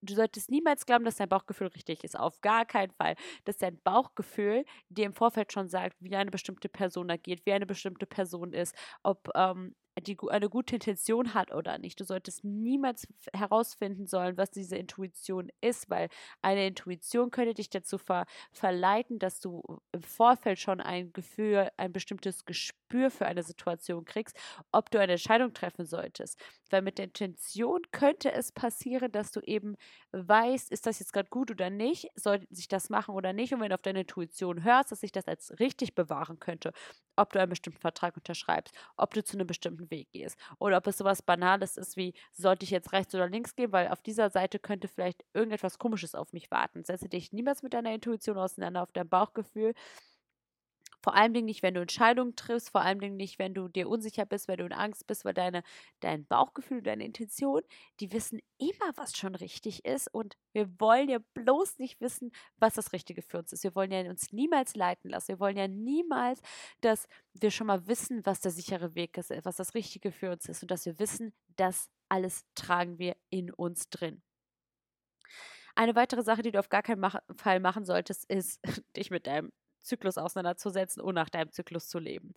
du solltest niemals glauben, dass dein Bauchgefühl richtig ist. Auf gar keinen Fall. Dass dein Bauchgefühl dir im Vorfeld schon sagt, wie eine bestimmte Person agiert, wie eine bestimmte Person ist, ob, ähm, die eine gute Intention hat oder nicht. Du solltest niemals herausfinden sollen, was diese Intuition ist, weil eine Intuition könnte dich dazu ver verleiten, dass du im Vorfeld schon ein Gefühl, ein bestimmtes Gespür für eine Situation kriegst, ob du eine Entscheidung treffen solltest. Weil mit der Intention könnte es passieren, dass du eben weißt, ist das jetzt gerade gut oder nicht, soll sich das machen oder nicht. Und wenn du auf deine Intuition hörst, dass sich das als richtig bewahren könnte, ob du einen bestimmten Vertrag unterschreibst, ob du zu einem bestimmten Weg gehst oder ob es sowas Banales ist wie, sollte ich jetzt rechts oder links gehen, weil auf dieser Seite könnte vielleicht irgendetwas Komisches auf mich warten. Setze dich niemals mit deiner Intuition auseinander, auf dein Bauchgefühl, vor allem nicht, wenn du Entscheidungen triffst, vor allem nicht, wenn du dir unsicher bist, wenn du in Angst bist, weil deine, dein Bauchgefühl, deine Intention, die wissen immer, was schon richtig ist. Und wir wollen ja bloß nicht wissen, was das Richtige für uns ist. Wir wollen ja uns niemals leiten lassen. Wir wollen ja niemals, dass wir schon mal wissen, was der sichere Weg ist, was das Richtige für uns ist und dass wir wissen, das alles tragen wir in uns drin. Eine weitere Sache, die du auf gar keinen Fall machen solltest, ist, dich mit deinem Zyklus auseinanderzusetzen und nach deinem Zyklus zu leben.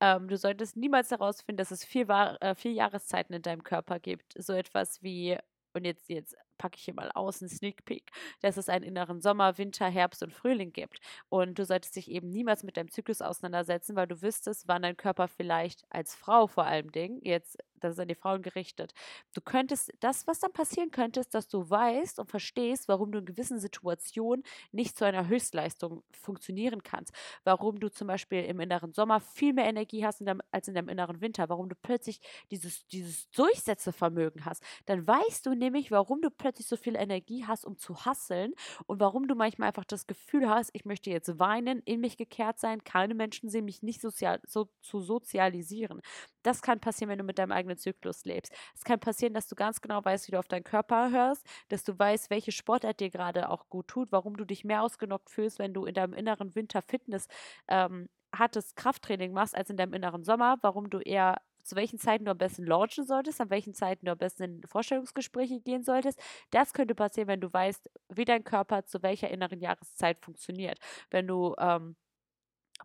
Ähm, du solltest niemals herausfinden, dass es vier, äh, vier Jahreszeiten in deinem Körper gibt. So etwas wie, und jetzt, jetzt packe ich hier mal aus, einen Sneak Peek, dass es einen inneren Sommer, Winter, Herbst und Frühling gibt. Und du solltest dich eben niemals mit deinem Zyklus auseinandersetzen, weil du wüsstest, wann dein Körper vielleicht als Frau vor allem Ding, jetzt, das ist an die Frauen gerichtet, du könntest, das, was dann passieren könnte, ist, dass du weißt und verstehst, warum du in gewissen Situationen nicht zu einer Höchstleistung funktionieren kannst. Warum du zum Beispiel im inneren Sommer viel mehr Energie hast in deinem, als in deinem inneren Winter. Warum du plötzlich dieses, dieses Durchsetzevermögen hast. Dann weißt du nämlich, warum du plötzlich plötzlich so viel Energie hast, um zu hasseln und warum du manchmal einfach das Gefühl hast, ich möchte jetzt weinen, in mich gekehrt sein, keine Menschen sehen mich nicht sozial, so zu sozialisieren. Das kann passieren, wenn du mit deinem eigenen Zyklus lebst. Es kann passieren, dass du ganz genau weißt, wie du auf deinen Körper hörst, dass du weißt, welche Sportart dir gerade auch gut tut, warum du dich mehr ausgenockt fühlst, wenn du in deinem inneren Winter Fitness ähm, hartes Krafttraining machst als in deinem inneren Sommer, warum du eher zu welchen Zeiten du am besten launchen solltest, an welchen Zeiten du am besten in Vorstellungsgespräche gehen solltest. Das könnte passieren, wenn du weißt, wie dein Körper zu welcher inneren Jahreszeit funktioniert. Wenn du ähm,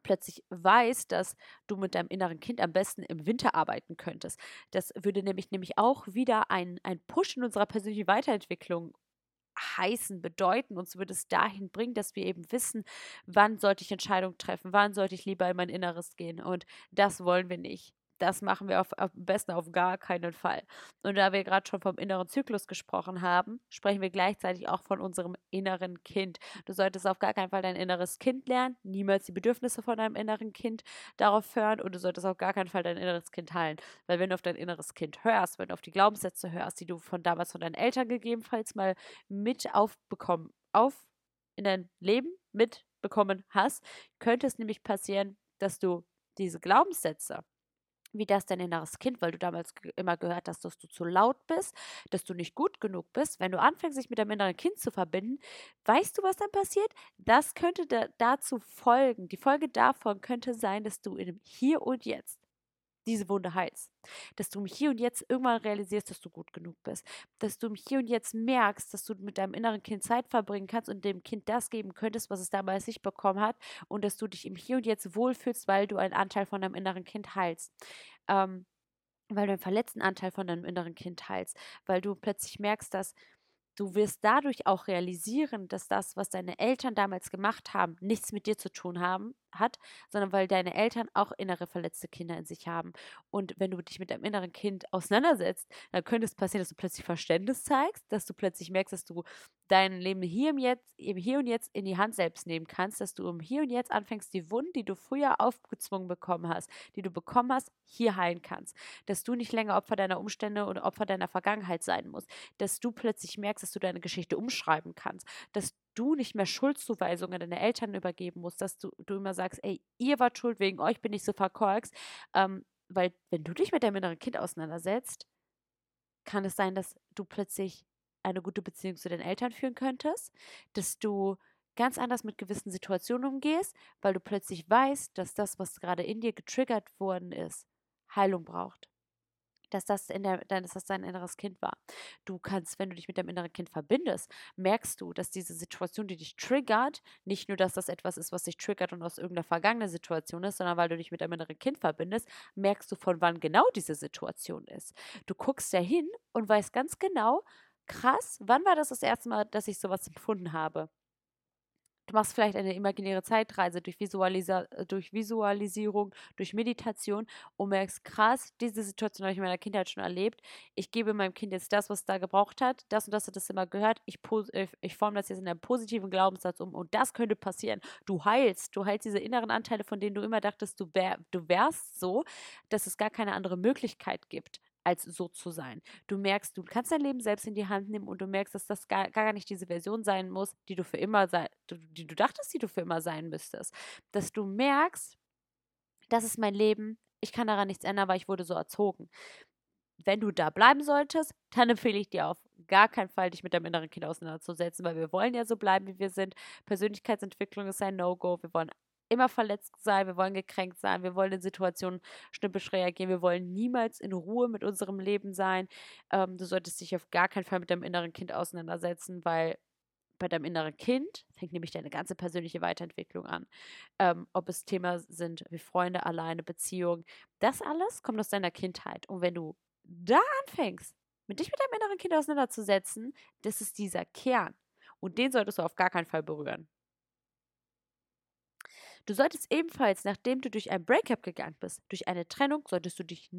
plötzlich weißt, dass du mit deinem inneren Kind am besten im Winter arbeiten könntest. Das würde nämlich nämlich auch wieder ein, Push in unserer persönlichen Weiterentwicklung heißen, bedeuten. Uns würde es dahin bringen, dass wir eben wissen, wann sollte ich Entscheidungen treffen, wann sollte ich lieber in mein Inneres gehen. Und das wollen wir nicht das machen wir auf, am besten auf gar keinen Fall. Und da wir gerade schon vom inneren Zyklus gesprochen haben, sprechen wir gleichzeitig auch von unserem inneren Kind. Du solltest auf gar keinen Fall dein inneres Kind lernen, niemals die Bedürfnisse von deinem inneren Kind darauf hören und du solltest auf gar keinen Fall dein inneres Kind heilen. Weil wenn du auf dein inneres Kind hörst, wenn du auf die Glaubenssätze hörst, die du von damals von deinen Eltern gegebenenfalls mal mit aufbekommen, auf in dein Leben mitbekommen hast, könnte es nämlich passieren, dass du diese Glaubenssätze wie das dein inneres Kind, weil du damals immer gehört hast, dass du zu laut bist, dass du nicht gut genug bist. Wenn du anfängst, dich mit deinem inneren Kind zu verbinden, weißt du, was dann passiert? Das könnte da, dazu folgen. Die Folge davon könnte sein, dass du dem Hier und Jetzt diese Wunde heilst. Dass du im Hier und Jetzt irgendwann realisierst, dass du gut genug bist. Dass du im Hier und Jetzt merkst, dass du mit deinem inneren Kind Zeit verbringen kannst und dem Kind das geben könntest, was es damals nicht bekommen hat. Und dass du dich im Hier und Jetzt wohlfühlst, weil du einen Anteil von deinem inneren Kind heilst. Ähm, weil du einen verletzten Anteil von deinem inneren Kind heilst. Weil du plötzlich merkst, dass Du wirst dadurch auch realisieren, dass das, was deine Eltern damals gemacht haben, nichts mit dir zu tun haben, hat, sondern weil deine Eltern auch innere verletzte Kinder in sich haben. Und wenn du dich mit deinem inneren Kind auseinandersetzt, dann könnte es passieren, dass du plötzlich Verständnis zeigst, dass du plötzlich merkst, dass du dein Leben hier im Jetzt, im Hier und Jetzt in die Hand selbst nehmen kannst, dass du im Hier und Jetzt anfängst, die Wunden, die du früher aufgezwungen bekommen hast, die du bekommen hast, hier heilen kannst. Dass du nicht länger Opfer deiner Umstände oder Opfer deiner Vergangenheit sein musst. Dass du plötzlich merkst, dass du deine Geschichte umschreiben kannst. Dass du nicht mehr Schuldzuweisungen deinen Eltern übergeben musst, dass du, du immer sagst, ey, ihr wart schuld, wegen euch bin ich so verkorkst. Ähm, weil wenn du dich mit deinem inneren Kind auseinandersetzt, kann es sein, dass du plötzlich eine gute Beziehung zu den Eltern führen könntest, dass du ganz anders mit gewissen Situationen umgehst, weil du plötzlich weißt, dass das, was gerade in dir getriggert worden ist, Heilung braucht. Dass das, in der, dass das dein inneres Kind war. Du kannst, wenn du dich mit deinem inneren Kind verbindest, merkst du, dass diese Situation, die dich triggert, nicht nur, dass das etwas ist, was dich triggert und aus irgendeiner vergangenen Situation ist, sondern weil du dich mit deinem inneren Kind verbindest, merkst du, von wann genau diese Situation ist. Du guckst ja hin und weißt ganz genau, krass, wann war das das erste Mal, dass ich sowas empfunden habe? Du machst vielleicht eine imaginäre Zeitreise durch, Visualisa durch Visualisierung, durch Meditation und merkst, krass, diese Situation habe ich in meiner Kindheit schon erlebt. Ich gebe meinem Kind jetzt das, was es da gebraucht hat. Das und das hat es immer gehört. Ich, ich, ich forme das jetzt in einen positiven Glaubenssatz um und das könnte passieren. Du heilst. Du heilst diese inneren Anteile, von denen du immer dachtest, du, wär, du wärst so, dass es gar keine andere Möglichkeit gibt als so zu sein. Du merkst, du kannst dein Leben selbst in die Hand nehmen und du merkst, dass das gar, gar nicht diese Version sein muss, die du für immer sein, die du dachtest, die du für immer sein müsstest. Dass du merkst, das ist mein Leben, ich kann daran nichts ändern, weil ich wurde so erzogen. Wenn du da bleiben solltest, dann empfehle ich dir auf gar keinen Fall, dich mit deinem inneren Kind auseinanderzusetzen, weil wir wollen ja so bleiben, wie wir sind. Persönlichkeitsentwicklung ist ein No-Go. Wir wollen immer verletzt sein, wir wollen gekränkt sein, wir wollen in Situationen schnippisch reagieren, wir wollen niemals in Ruhe mit unserem Leben sein. Ähm, du solltest dich auf gar keinen Fall mit deinem inneren Kind auseinandersetzen, weil bei deinem inneren Kind fängt nämlich deine ganze persönliche Weiterentwicklung an. Ähm, ob es Themen sind wie Freunde, alleine, Beziehung, das alles kommt aus deiner Kindheit. Und wenn du da anfängst, mit dich mit deinem inneren Kind auseinanderzusetzen, das ist dieser Kern. Und den solltest du auf gar keinen Fall berühren. Du solltest ebenfalls, nachdem du durch ein Breakup gegangen bist, durch eine Trennung, solltest du dich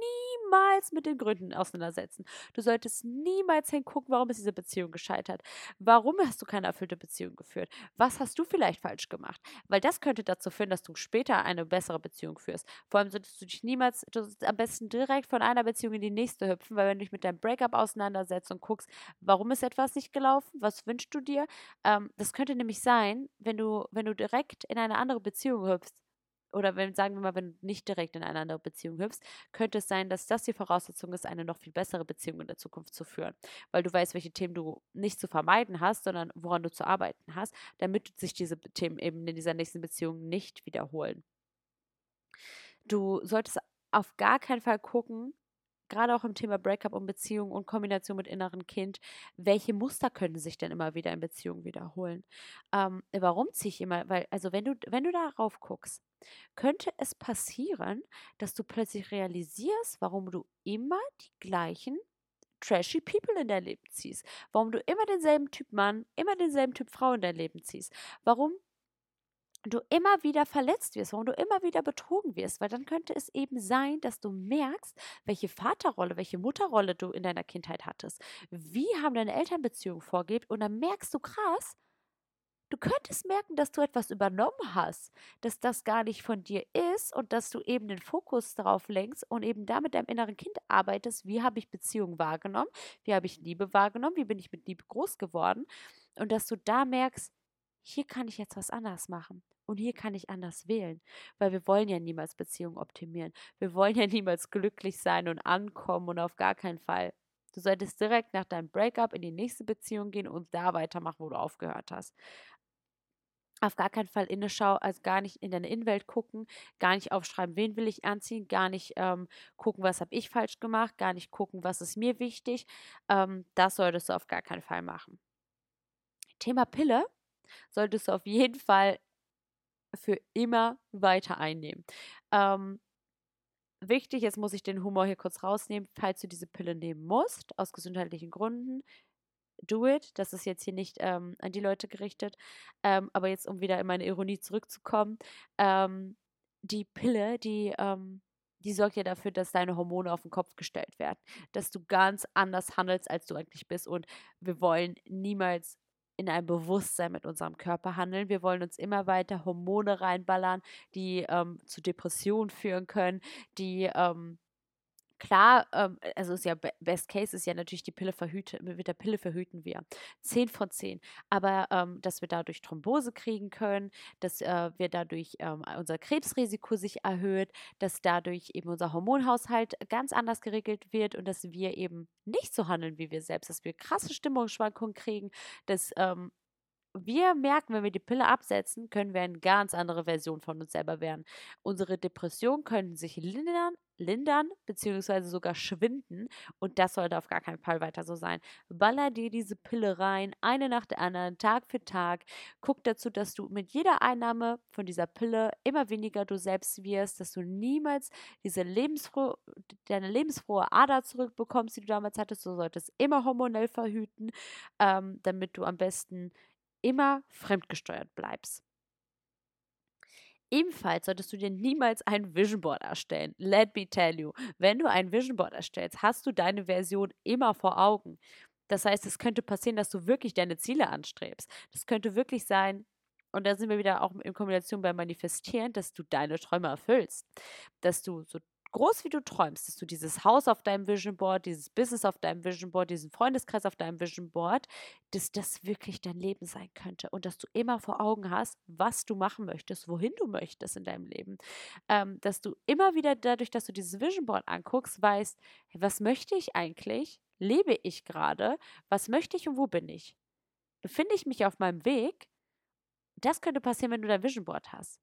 niemals mit den Gründen auseinandersetzen. Du solltest niemals hingucken, warum ist diese Beziehung gescheitert. Warum hast du keine erfüllte Beziehung geführt? Was hast du vielleicht falsch gemacht? Weil das könnte dazu führen, dass du später eine bessere Beziehung führst. Vor allem solltest du dich niemals, du am besten direkt von einer Beziehung in die nächste hüpfen, weil wenn du dich mit deinem Breakup auseinandersetzt und guckst, warum ist etwas nicht gelaufen, was wünschst du dir, ähm, das könnte nämlich sein, wenn du, wenn du direkt in eine andere Beziehung hüpfst, oder wenn, sagen wir mal, wenn du nicht direkt in eine andere Beziehung hüpfst, könnte es sein, dass das die Voraussetzung ist, eine noch viel bessere Beziehung in der Zukunft zu führen. Weil du weißt, welche Themen du nicht zu vermeiden hast, sondern woran du zu arbeiten hast, damit sich diese Themen eben in dieser nächsten Beziehung nicht wiederholen. Du solltest auf gar keinen Fall gucken, gerade auch im Thema Breakup und Beziehung und Kombination mit inneren Kind, welche Muster können sich denn immer wieder in Beziehungen wiederholen? Ähm, warum ziehe ich immer? Weil, also wenn du, wenn du darauf guckst, könnte es passieren, dass du plötzlich realisierst, warum du immer die gleichen trashy People in dein Leben ziehst. Warum du immer denselben Typ Mann, immer denselben Typ Frau in dein Leben ziehst. Warum du immer wieder verletzt wirst, warum du immer wieder betrogen wirst, weil dann könnte es eben sein, dass du merkst, welche Vaterrolle, welche Mutterrolle du in deiner Kindheit hattest. Wie haben deine Elternbeziehungen vorgelebt? Und dann merkst du krass, du könntest merken, dass du etwas übernommen hast, dass das gar nicht von dir ist und dass du eben den Fokus darauf lenkst und eben damit deinem inneren Kind arbeitest, wie habe ich Beziehung wahrgenommen, wie habe ich Liebe wahrgenommen, wie bin ich mit Liebe groß geworden? Und dass du da merkst, hier kann ich jetzt was anders machen. Und hier kann ich anders wählen, weil wir wollen ja niemals Beziehungen optimieren. Wir wollen ja niemals glücklich sein und ankommen und auf gar keinen Fall. Du solltest direkt nach deinem Breakup in die nächste Beziehung gehen und da weitermachen, wo du aufgehört hast. Auf gar keinen Fall Innenschau, also gar nicht in deine Innenwelt gucken, gar nicht aufschreiben, wen will ich anziehen, gar nicht ähm, gucken, was habe ich falsch gemacht, gar nicht gucken, was ist mir wichtig. Ähm, das solltest du auf gar keinen Fall machen. Thema Pille solltest du auf jeden Fall für immer weiter einnehmen. Ähm, wichtig, jetzt muss ich den Humor hier kurz rausnehmen, falls du diese Pille nehmen musst, aus gesundheitlichen Gründen, do it. Das ist jetzt hier nicht ähm, an die Leute gerichtet. Ähm, aber jetzt, um wieder in meine Ironie zurückzukommen, ähm, die Pille, die, ähm, die sorgt ja dafür, dass deine Hormone auf den Kopf gestellt werden. Dass du ganz anders handelst, als du eigentlich bist. Und wir wollen niemals in ein Bewusstsein mit unserem Körper handeln. Wir wollen uns immer weiter Hormone reinballern, die ähm, zu Depressionen führen können, die ähm, Klar, ähm, also ist ja Best Case ist ja natürlich die Pille verhüten, mit der Pille verhüten wir. 10 von 10. Aber ähm, dass wir dadurch Thrombose kriegen können, dass äh, wir dadurch ähm, unser Krebsrisiko sich erhöht, dass dadurch eben unser Hormonhaushalt ganz anders geregelt wird und dass wir eben nicht so handeln wie wir selbst, dass wir krasse Stimmungsschwankungen kriegen, dass ähm, wir merken, wenn wir die Pille absetzen, können wir eine ganz andere Version von uns selber werden. Unsere Depressionen können sich lindern, lindern bzw. sogar schwinden und das sollte auf gar keinen Fall weiter so sein. Baller dir diese Pille rein, eine nach der anderen, Tag für Tag. Guck dazu, dass du mit jeder Einnahme von dieser Pille immer weniger du selbst wirst, dass du niemals diese lebensfrohe, deine lebensfrohe Ader zurückbekommst, die du damals hattest. Du solltest immer hormonell verhüten, ähm, damit du am besten immer fremdgesteuert bleibst. Ebenfalls solltest du dir niemals ein Vision Board erstellen. Let me tell you, wenn du ein Vision Board erstellst, hast du deine Version immer vor Augen. Das heißt, es könnte passieren, dass du wirklich deine Ziele anstrebst. Das könnte wirklich sein, und da sind wir wieder auch in Kombination beim Manifestieren, dass du deine Träume erfüllst. Dass du so groß wie du träumst, dass du dieses Haus auf deinem Vision Board, dieses Business auf deinem Vision Board, diesen Freundeskreis auf deinem Vision Board, dass das wirklich dein Leben sein könnte und dass du immer vor Augen hast, was du machen möchtest, wohin du möchtest in deinem Leben. Ähm, dass du immer wieder dadurch, dass du dieses Vision Board anguckst, weißt, was möchte ich eigentlich? Lebe ich gerade? Was möchte ich und wo bin ich? Befinde ich mich auf meinem Weg? Das könnte passieren, wenn du dein Vision Board hast.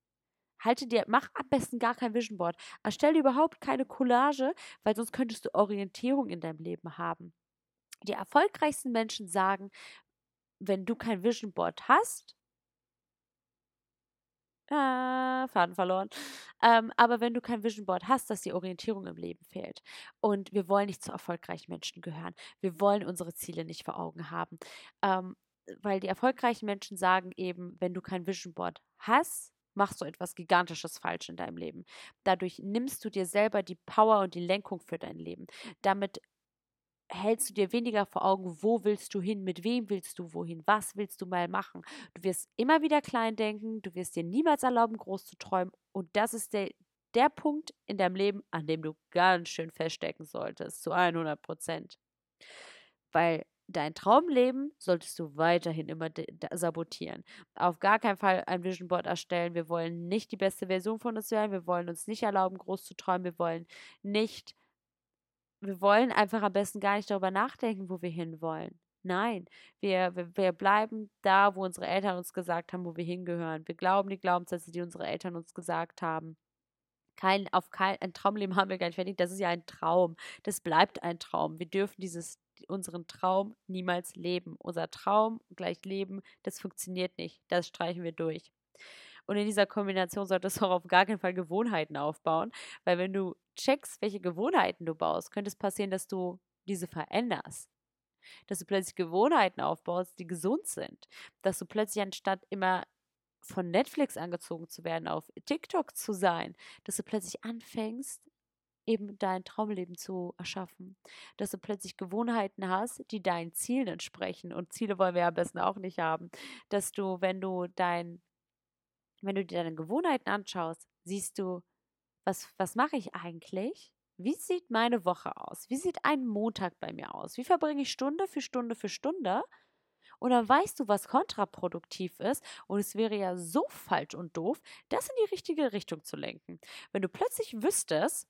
Halte dir, mach am besten gar kein Vision Board. Erstell überhaupt keine Collage, weil sonst könntest du Orientierung in deinem Leben haben. Die erfolgreichsten Menschen sagen, wenn du kein Vision Board hast, Ah, Faden verloren. Ähm, aber wenn du kein Vision Board hast, dass die Orientierung im Leben fehlt. Und wir wollen nicht zu erfolgreichen Menschen gehören. Wir wollen unsere Ziele nicht vor Augen haben. Ähm, weil die erfolgreichen Menschen sagen eben, wenn du kein Vision Board hast, machst du etwas Gigantisches falsch in deinem Leben. Dadurch nimmst du dir selber die Power und die Lenkung für dein Leben. Damit hältst du dir weniger vor Augen, wo willst du hin, mit wem willst du wohin, was willst du mal machen. Du wirst immer wieder klein denken, du wirst dir niemals erlauben, groß zu träumen. Und das ist der, der Punkt in deinem Leben, an dem du ganz schön feststecken solltest, zu 100 Prozent. Weil dein Traumleben solltest du weiterhin immer sabotieren. Auf gar keinen Fall ein Vision Board erstellen. Wir wollen nicht die beste Version von uns werden. Wir wollen uns nicht erlauben, groß zu träumen. Wir wollen nicht, wir wollen einfach am besten gar nicht darüber nachdenken, wo wir hinwollen. Nein, wir, wir, wir bleiben da, wo unsere Eltern uns gesagt haben, wo wir hingehören. Wir glauben die Glaubenssätze, die unsere Eltern uns gesagt haben. Kein, auf kein, ein Traumleben haben wir gar nicht fertig. Das ist ja ein Traum. Das bleibt ein Traum. Wir dürfen dieses unseren Traum niemals leben. Unser Traum gleich Leben, das funktioniert nicht. Das streichen wir durch. Und in dieser Kombination solltest du auch auf gar keinen Fall Gewohnheiten aufbauen, weil wenn du checkst, welche Gewohnheiten du baust, könnte es passieren, dass du diese veränderst. Dass du plötzlich Gewohnheiten aufbaust, die gesund sind. Dass du plötzlich anstatt immer von Netflix angezogen zu werden, auf TikTok zu sein, dass du plötzlich anfängst, eben dein Traumleben zu erschaffen. Dass du plötzlich Gewohnheiten hast, die deinen Zielen entsprechen. Und Ziele wollen wir ja am besten auch nicht haben. Dass du, wenn du dein, wenn du dir deine Gewohnheiten anschaust, siehst du, was, was mache ich eigentlich? Wie sieht meine Woche aus? Wie sieht ein Montag bei mir aus? Wie verbringe ich Stunde für Stunde für Stunde? Und dann weißt du, was kontraproduktiv ist. Und es wäre ja so falsch und doof, das in die richtige Richtung zu lenken. Wenn du plötzlich wüsstest,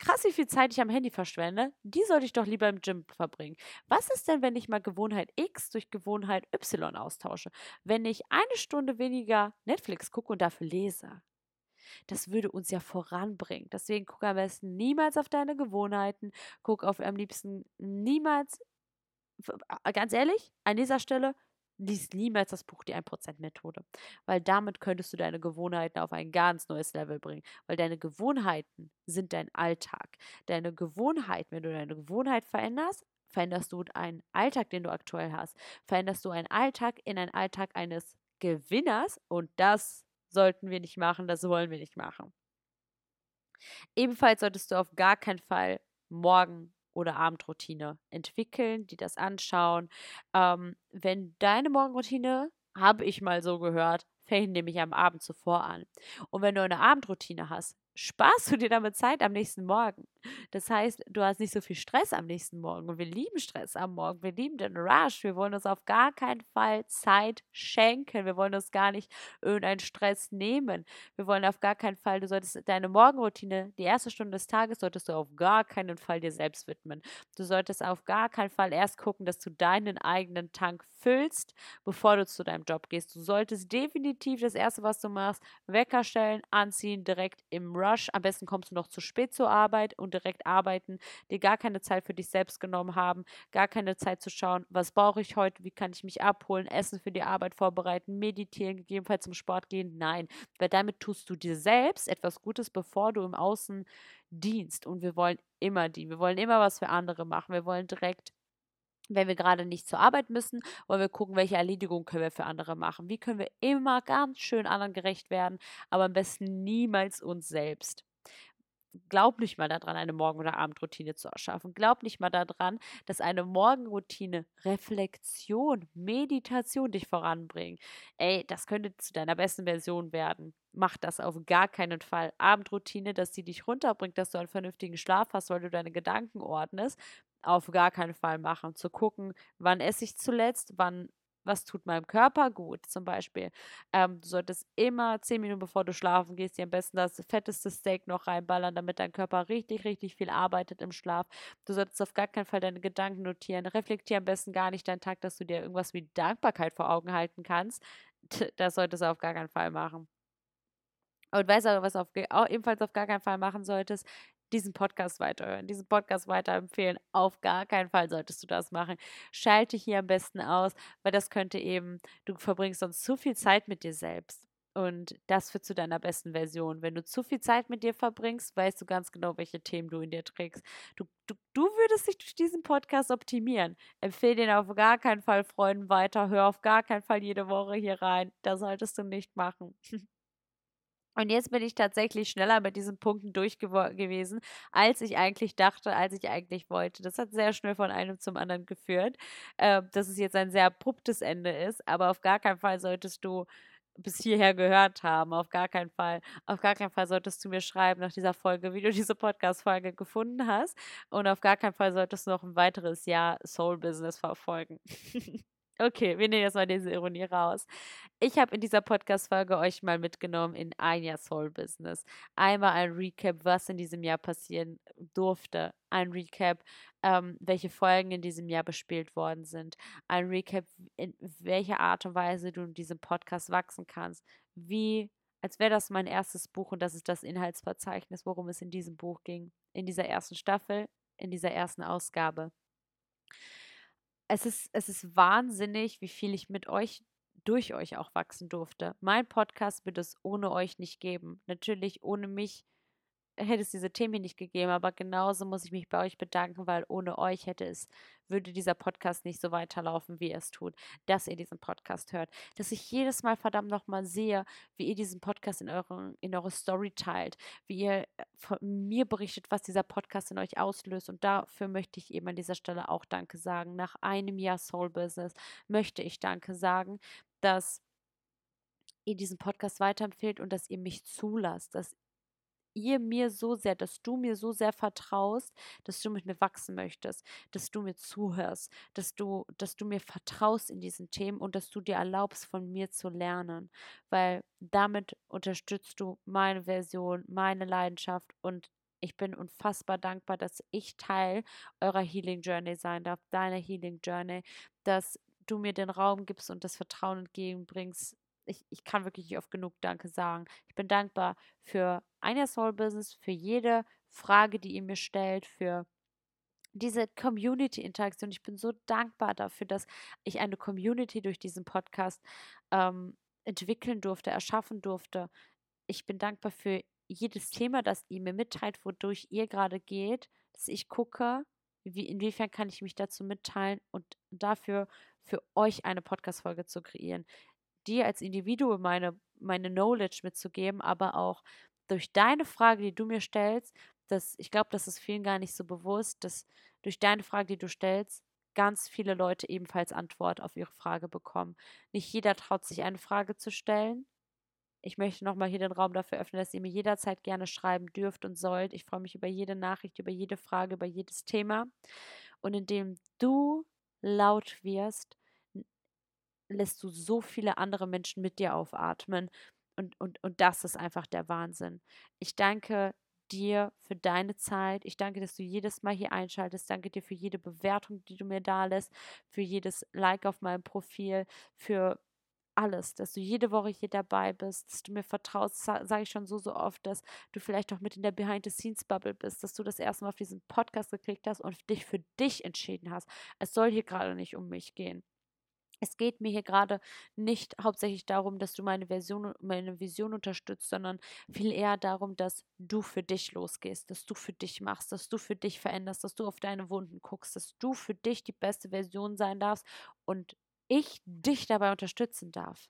krass, wie viel Zeit ich am Handy verschwende, die sollte ich doch lieber im Gym verbringen. Was ist denn, wenn ich mal Gewohnheit X durch Gewohnheit Y austausche? Wenn ich eine Stunde weniger Netflix gucke und dafür lese? Das würde uns ja voranbringen. Deswegen guck am besten niemals auf deine Gewohnheiten. Guck auf am liebsten niemals, ganz ehrlich, an dieser Stelle, lies niemals das Buch Die 1%-Methode, weil damit könntest du deine Gewohnheiten auf ein ganz neues Level bringen, weil deine Gewohnheiten sind dein Alltag. Deine Gewohnheit, wenn du deine Gewohnheit veränderst, veränderst du einen Alltag, den du aktuell hast, veränderst du einen Alltag in einen Alltag eines Gewinners und das sollten wir nicht machen, das wollen wir nicht machen. Ebenfalls solltest du auf gar keinen Fall morgen oder Abendroutine entwickeln, die das anschauen. Ähm, wenn deine Morgenroutine, habe ich mal so gehört, fängt nämlich am Abend zuvor an. Und wenn du eine Abendroutine hast, sparst du dir damit Zeit am nächsten Morgen. Das heißt, du hast nicht so viel Stress am nächsten Morgen. Und wir lieben Stress am Morgen. Wir lieben den Rush. Wir wollen uns auf gar keinen Fall Zeit schenken. Wir wollen uns gar nicht irgendeinen Stress nehmen. Wir wollen auf gar keinen Fall, du solltest deine Morgenroutine, die erste Stunde des Tages, solltest du auf gar keinen Fall dir selbst widmen. Du solltest auf gar keinen Fall erst gucken, dass du deinen eigenen Tank füllst, bevor du zu deinem Job gehst. Du solltest definitiv das erste, was du machst, Wecker stellen, anziehen, direkt im Rush Rush. Am besten kommst du noch zu spät zur Arbeit und direkt arbeiten, dir gar keine Zeit für dich selbst genommen haben, gar keine Zeit zu schauen, was brauche ich heute, wie kann ich mich abholen, Essen für die Arbeit vorbereiten, meditieren, gegebenenfalls zum Sport gehen. Nein, weil damit tust du dir selbst etwas Gutes, bevor du im Außen dienst. Und wir wollen immer die, wir wollen immer was für andere machen. Wir wollen direkt wenn wir gerade nicht zur Arbeit müssen, wollen wir gucken, welche Erledigung können wir für andere machen. Wie können wir immer ganz schön anderen gerecht werden, aber am besten niemals uns selbst. Glaub nicht mal daran, eine Morgen- oder Abendroutine zu erschaffen. Glaub nicht mal daran, dass eine Morgenroutine Reflexion, Meditation dich voranbringt. Ey, das könnte zu deiner besten Version werden. Mach das auf gar keinen Fall. Abendroutine, dass sie dich runterbringt, dass du einen vernünftigen Schlaf hast, weil du deine Gedanken ordnest auf gar keinen Fall machen. Zu gucken, wann esse ich zuletzt, wann, was tut meinem Körper gut, zum Beispiel. Ähm, du solltest immer zehn Minuten bevor du schlafen gehst, dir am besten das fetteste Steak noch reinballern, damit dein Körper richtig, richtig viel arbeitet im Schlaf. Du solltest auf gar keinen Fall deine Gedanken notieren. Reflektier am besten gar nicht deinen Tag, dass du dir irgendwas wie Dankbarkeit vor Augen halten kannst. Das solltest du auf gar keinen Fall machen. Und weißt du, was auf, auch ebenfalls auf gar keinen Fall machen solltest? Diesen Podcast weiterhören, diesen Podcast weiterempfehlen. Auf gar keinen Fall solltest du das machen. Schalte hier am besten aus, weil das könnte eben, du verbringst sonst zu viel Zeit mit dir selbst. Und das führt zu deiner besten Version. Wenn du zu viel Zeit mit dir verbringst, weißt du ganz genau, welche Themen du in dir trägst. Du, du, du würdest dich durch diesen Podcast optimieren. Empfehle den auf gar keinen Fall Freunden weiter. Hör auf gar keinen Fall jede Woche hier rein. Das solltest du nicht machen. Und jetzt bin ich tatsächlich schneller mit diesen Punkten durch gewesen, als ich eigentlich dachte, als ich eigentlich wollte. Das hat sehr schnell von einem zum anderen geführt, äh, dass es jetzt ein sehr abruptes Ende ist. Aber auf gar keinen Fall solltest du bis hierher gehört haben. Auf gar keinen Fall. Auf gar keinen Fall solltest du mir schreiben nach dieser Folge, wie du diese Podcast-Folge gefunden hast. Und auf gar keinen Fall solltest du noch ein weiteres Jahr Soul Business verfolgen. Okay, wir nehmen jetzt mal diese Ironie raus. Ich habe in dieser Podcast-Folge euch mal mitgenommen in ein Jahr Soul Business. Einmal ein Recap, was in diesem Jahr passieren durfte. Ein Recap, ähm, welche Folgen in diesem Jahr bespielt worden sind. Ein Recap, in welcher Art und Weise du in diesem Podcast wachsen kannst. Wie, als wäre das mein erstes Buch und das ist das Inhaltsverzeichnis, worum es in diesem Buch ging. In dieser ersten Staffel, in dieser ersten Ausgabe es ist, es ist wahnsinnig, wie viel ich mit euch, durch euch auch wachsen durfte. Mein Podcast wird es ohne euch nicht geben. Natürlich ohne mich hätte es diese Themen hier nicht gegeben, aber genauso muss ich mich bei euch bedanken, weil ohne euch hätte es, würde dieser Podcast nicht so weiterlaufen, wie er es tut, dass ihr diesen Podcast hört. Dass ich jedes Mal verdammt nochmal sehe, wie ihr diesen Podcast in, euren, in eure Story teilt, wie ihr äh, von mir berichtet, was dieser Podcast in euch auslöst. Und dafür möchte ich eben an dieser Stelle auch Danke sagen. Nach einem Jahr Soul Business möchte ich Danke sagen, dass ihr diesen Podcast weiterempfehlt und dass ihr mich zulasst, dass ihr mir so sehr, dass du mir so sehr vertraust, dass du mit mir wachsen möchtest, dass du mir zuhörst, dass du, dass du mir vertraust in diesen Themen und dass du dir erlaubst, von mir zu lernen. Weil damit unterstützt du meine Version, meine Leidenschaft und ich bin unfassbar dankbar, dass ich Teil eurer Healing Journey sein darf, deiner Healing Journey, dass du mir den Raum gibst und das Vertrauen entgegenbringst, ich, ich kann wirklich nicht oft genug Danke sagen. Ich bin dankbar für ein Soul Business, für jede Frage, die ihr mir stellt, für diese Community-Interaktion. Ich bin so dankbar dafür, dass ich eine Community durch diesen Podcast ähm, entwickeln durfte, erschaffen durfte. Ich bin dankbar für jedes Thema, das ihr mir mitteilt, wodurch ihr gerade geht, dass ich gucke, wie, inwiefern kann ich mich dazu mitteilen und dafür für euch eine Podcast-Folge zu kreieren dir als Individuum meine, meine Knowledge mitzugeben, aber auch durch deine Frage, die du mir stellst, dass ich glaube, das ist vielen gar nicht so bewusst, dass durch deine Frage, die du stellst, ganz viele Leute ebenfalls Antwort auf ihre Frage bekommen. Nicht jeder traut sich eine Frage zu stellen. Ich möchte nochmal hier den Raum dafür öffnen, dass ihr mir jederzeit gerne schreiben dürft und sollt. Ich freue mich über jede Nachricht, über jede Frage, über jedes Thema. Und indem du laut wirst, lässt du so viele andere Menschen mit dir aufatmen. Und, und, und das ist einfach der Wahnsinn. Ich danke dir für deine Zeit. Ich danke, dass du jedes Mal hier einschaltest. Danke dir für jede Bewertung, die du mir da lässt, für jedes Like auf meinem Profil, für alles, dass du jede Woche hier dabei bist, dass du mir vertraust, sage ich schon so, so oft, dass du vielleicht auch mit in der Behind-the-Scenes-Bubble bist, dass du das erste Mal auf diesen Podcast geklickt hast und dich für dich entschieden hast. Es soll hier gerade nicht um mich gehen. Es geht mir hier gerade nicht hauptsächlich darum, dass du meine Version, meine Vision unterstützt, sondern viel eher darum, dass du für dich losgehst, dass du für dich machst, dass du für dich veränderst, dass du auf deine Wunden guckst, dass du für dich die beste Version sein darfst und ich dich dabei unterstützen darf.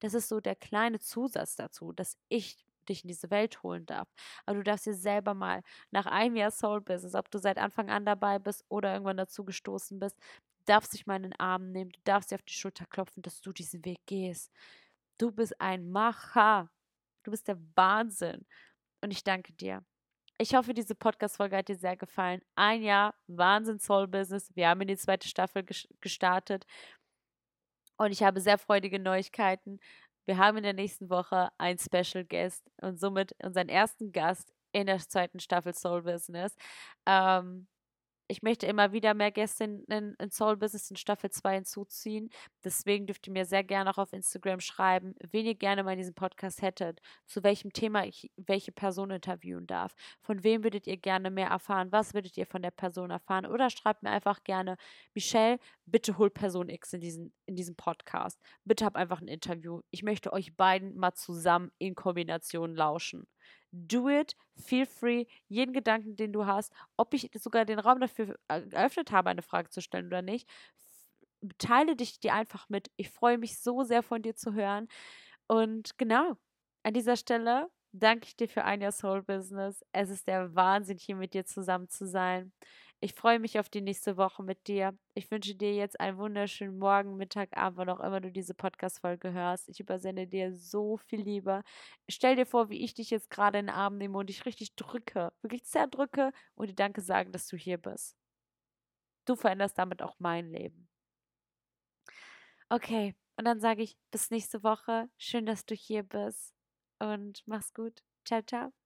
Das ist so der kleine Zusatz dazu, dass ich dich in diese Welt holen darf. Aber du darfst dir selber mal nach einem Jahr Soul Business, ob du seit Anfang an dabei bist oder irgendwann dazu gestoßen bist, darfst dich mal in den Arm nehmen, du darfst dir auf die Schulter klopfen, dass du diesen Weg gehst. Du bist ein Macher. Du bist der Wahnsinn. Und ich danke dir. Ich hoffe, diese Podcast-Folge hat dir sehr gefallen. Ein Jahr Wahnsinn Soul Business. Wir haben in die zweite Staffel gestartet. Und ich habe sehr freudige Neuigkeiten. Wir haben in der nächsten Woche einen Special Guest und somit unseren ersten Gast in der zweiten Staffel Soul Business. Ähm, ich möchte immer wieder mehr Gäste in, in, in, Soul Business in Staffel 2 hinzuziehen. Deswegen dürft ihr mir sehr gerne auch auf Instagram schreiben, wen ihr gerne mal in diesem Podcast hättet, zu welchem Thema ich welche Person interviewen darf. Von wem würdet ihr gerne mehr erfahren? Was würdet ihr von der Person erfahren? Oder schreibt mir einfach gerne, Michelle, bitte hol Person X in diesen, in diesem Podcast. Bitte hab einfach ein Interview. Ich möchte euch beiden mal zusammen in Kombination lauschen do it, feel free, jeden Gedanken, den du hast, ob ich sogar den Raum dafür geöffnet habe, eine Frage zu stellen oder nicht, teile dich dir einfach mit. Ich freue mich so sehr von dir zu hören. Und genau, an dieser Stelle danke ich dir für ein Jahr Soul Business. Es ist der Wahnsinn, hier mit dir zusammen zu sein. Ich freue mich auf die nächste Woche mit dir. Ich wünsche dir jetzt einen wunderschönen Morgen, Mittag, Abend, wann auch immer du diese Podcast-Folge hörst. Ich übersende dir so viel Liebe. Stell dir vor, wie ich dich jetzt gerade in den Arm nehme und dich richtig drücke, wirklich zerdrücke und dir Danke sagen, dass du hier bist. Du veränderst damit auch mein Leben. Okay, und dann sage ich bis nächste Woche. Schön, dass du hier bist und mach's gut. Ciao, ciao.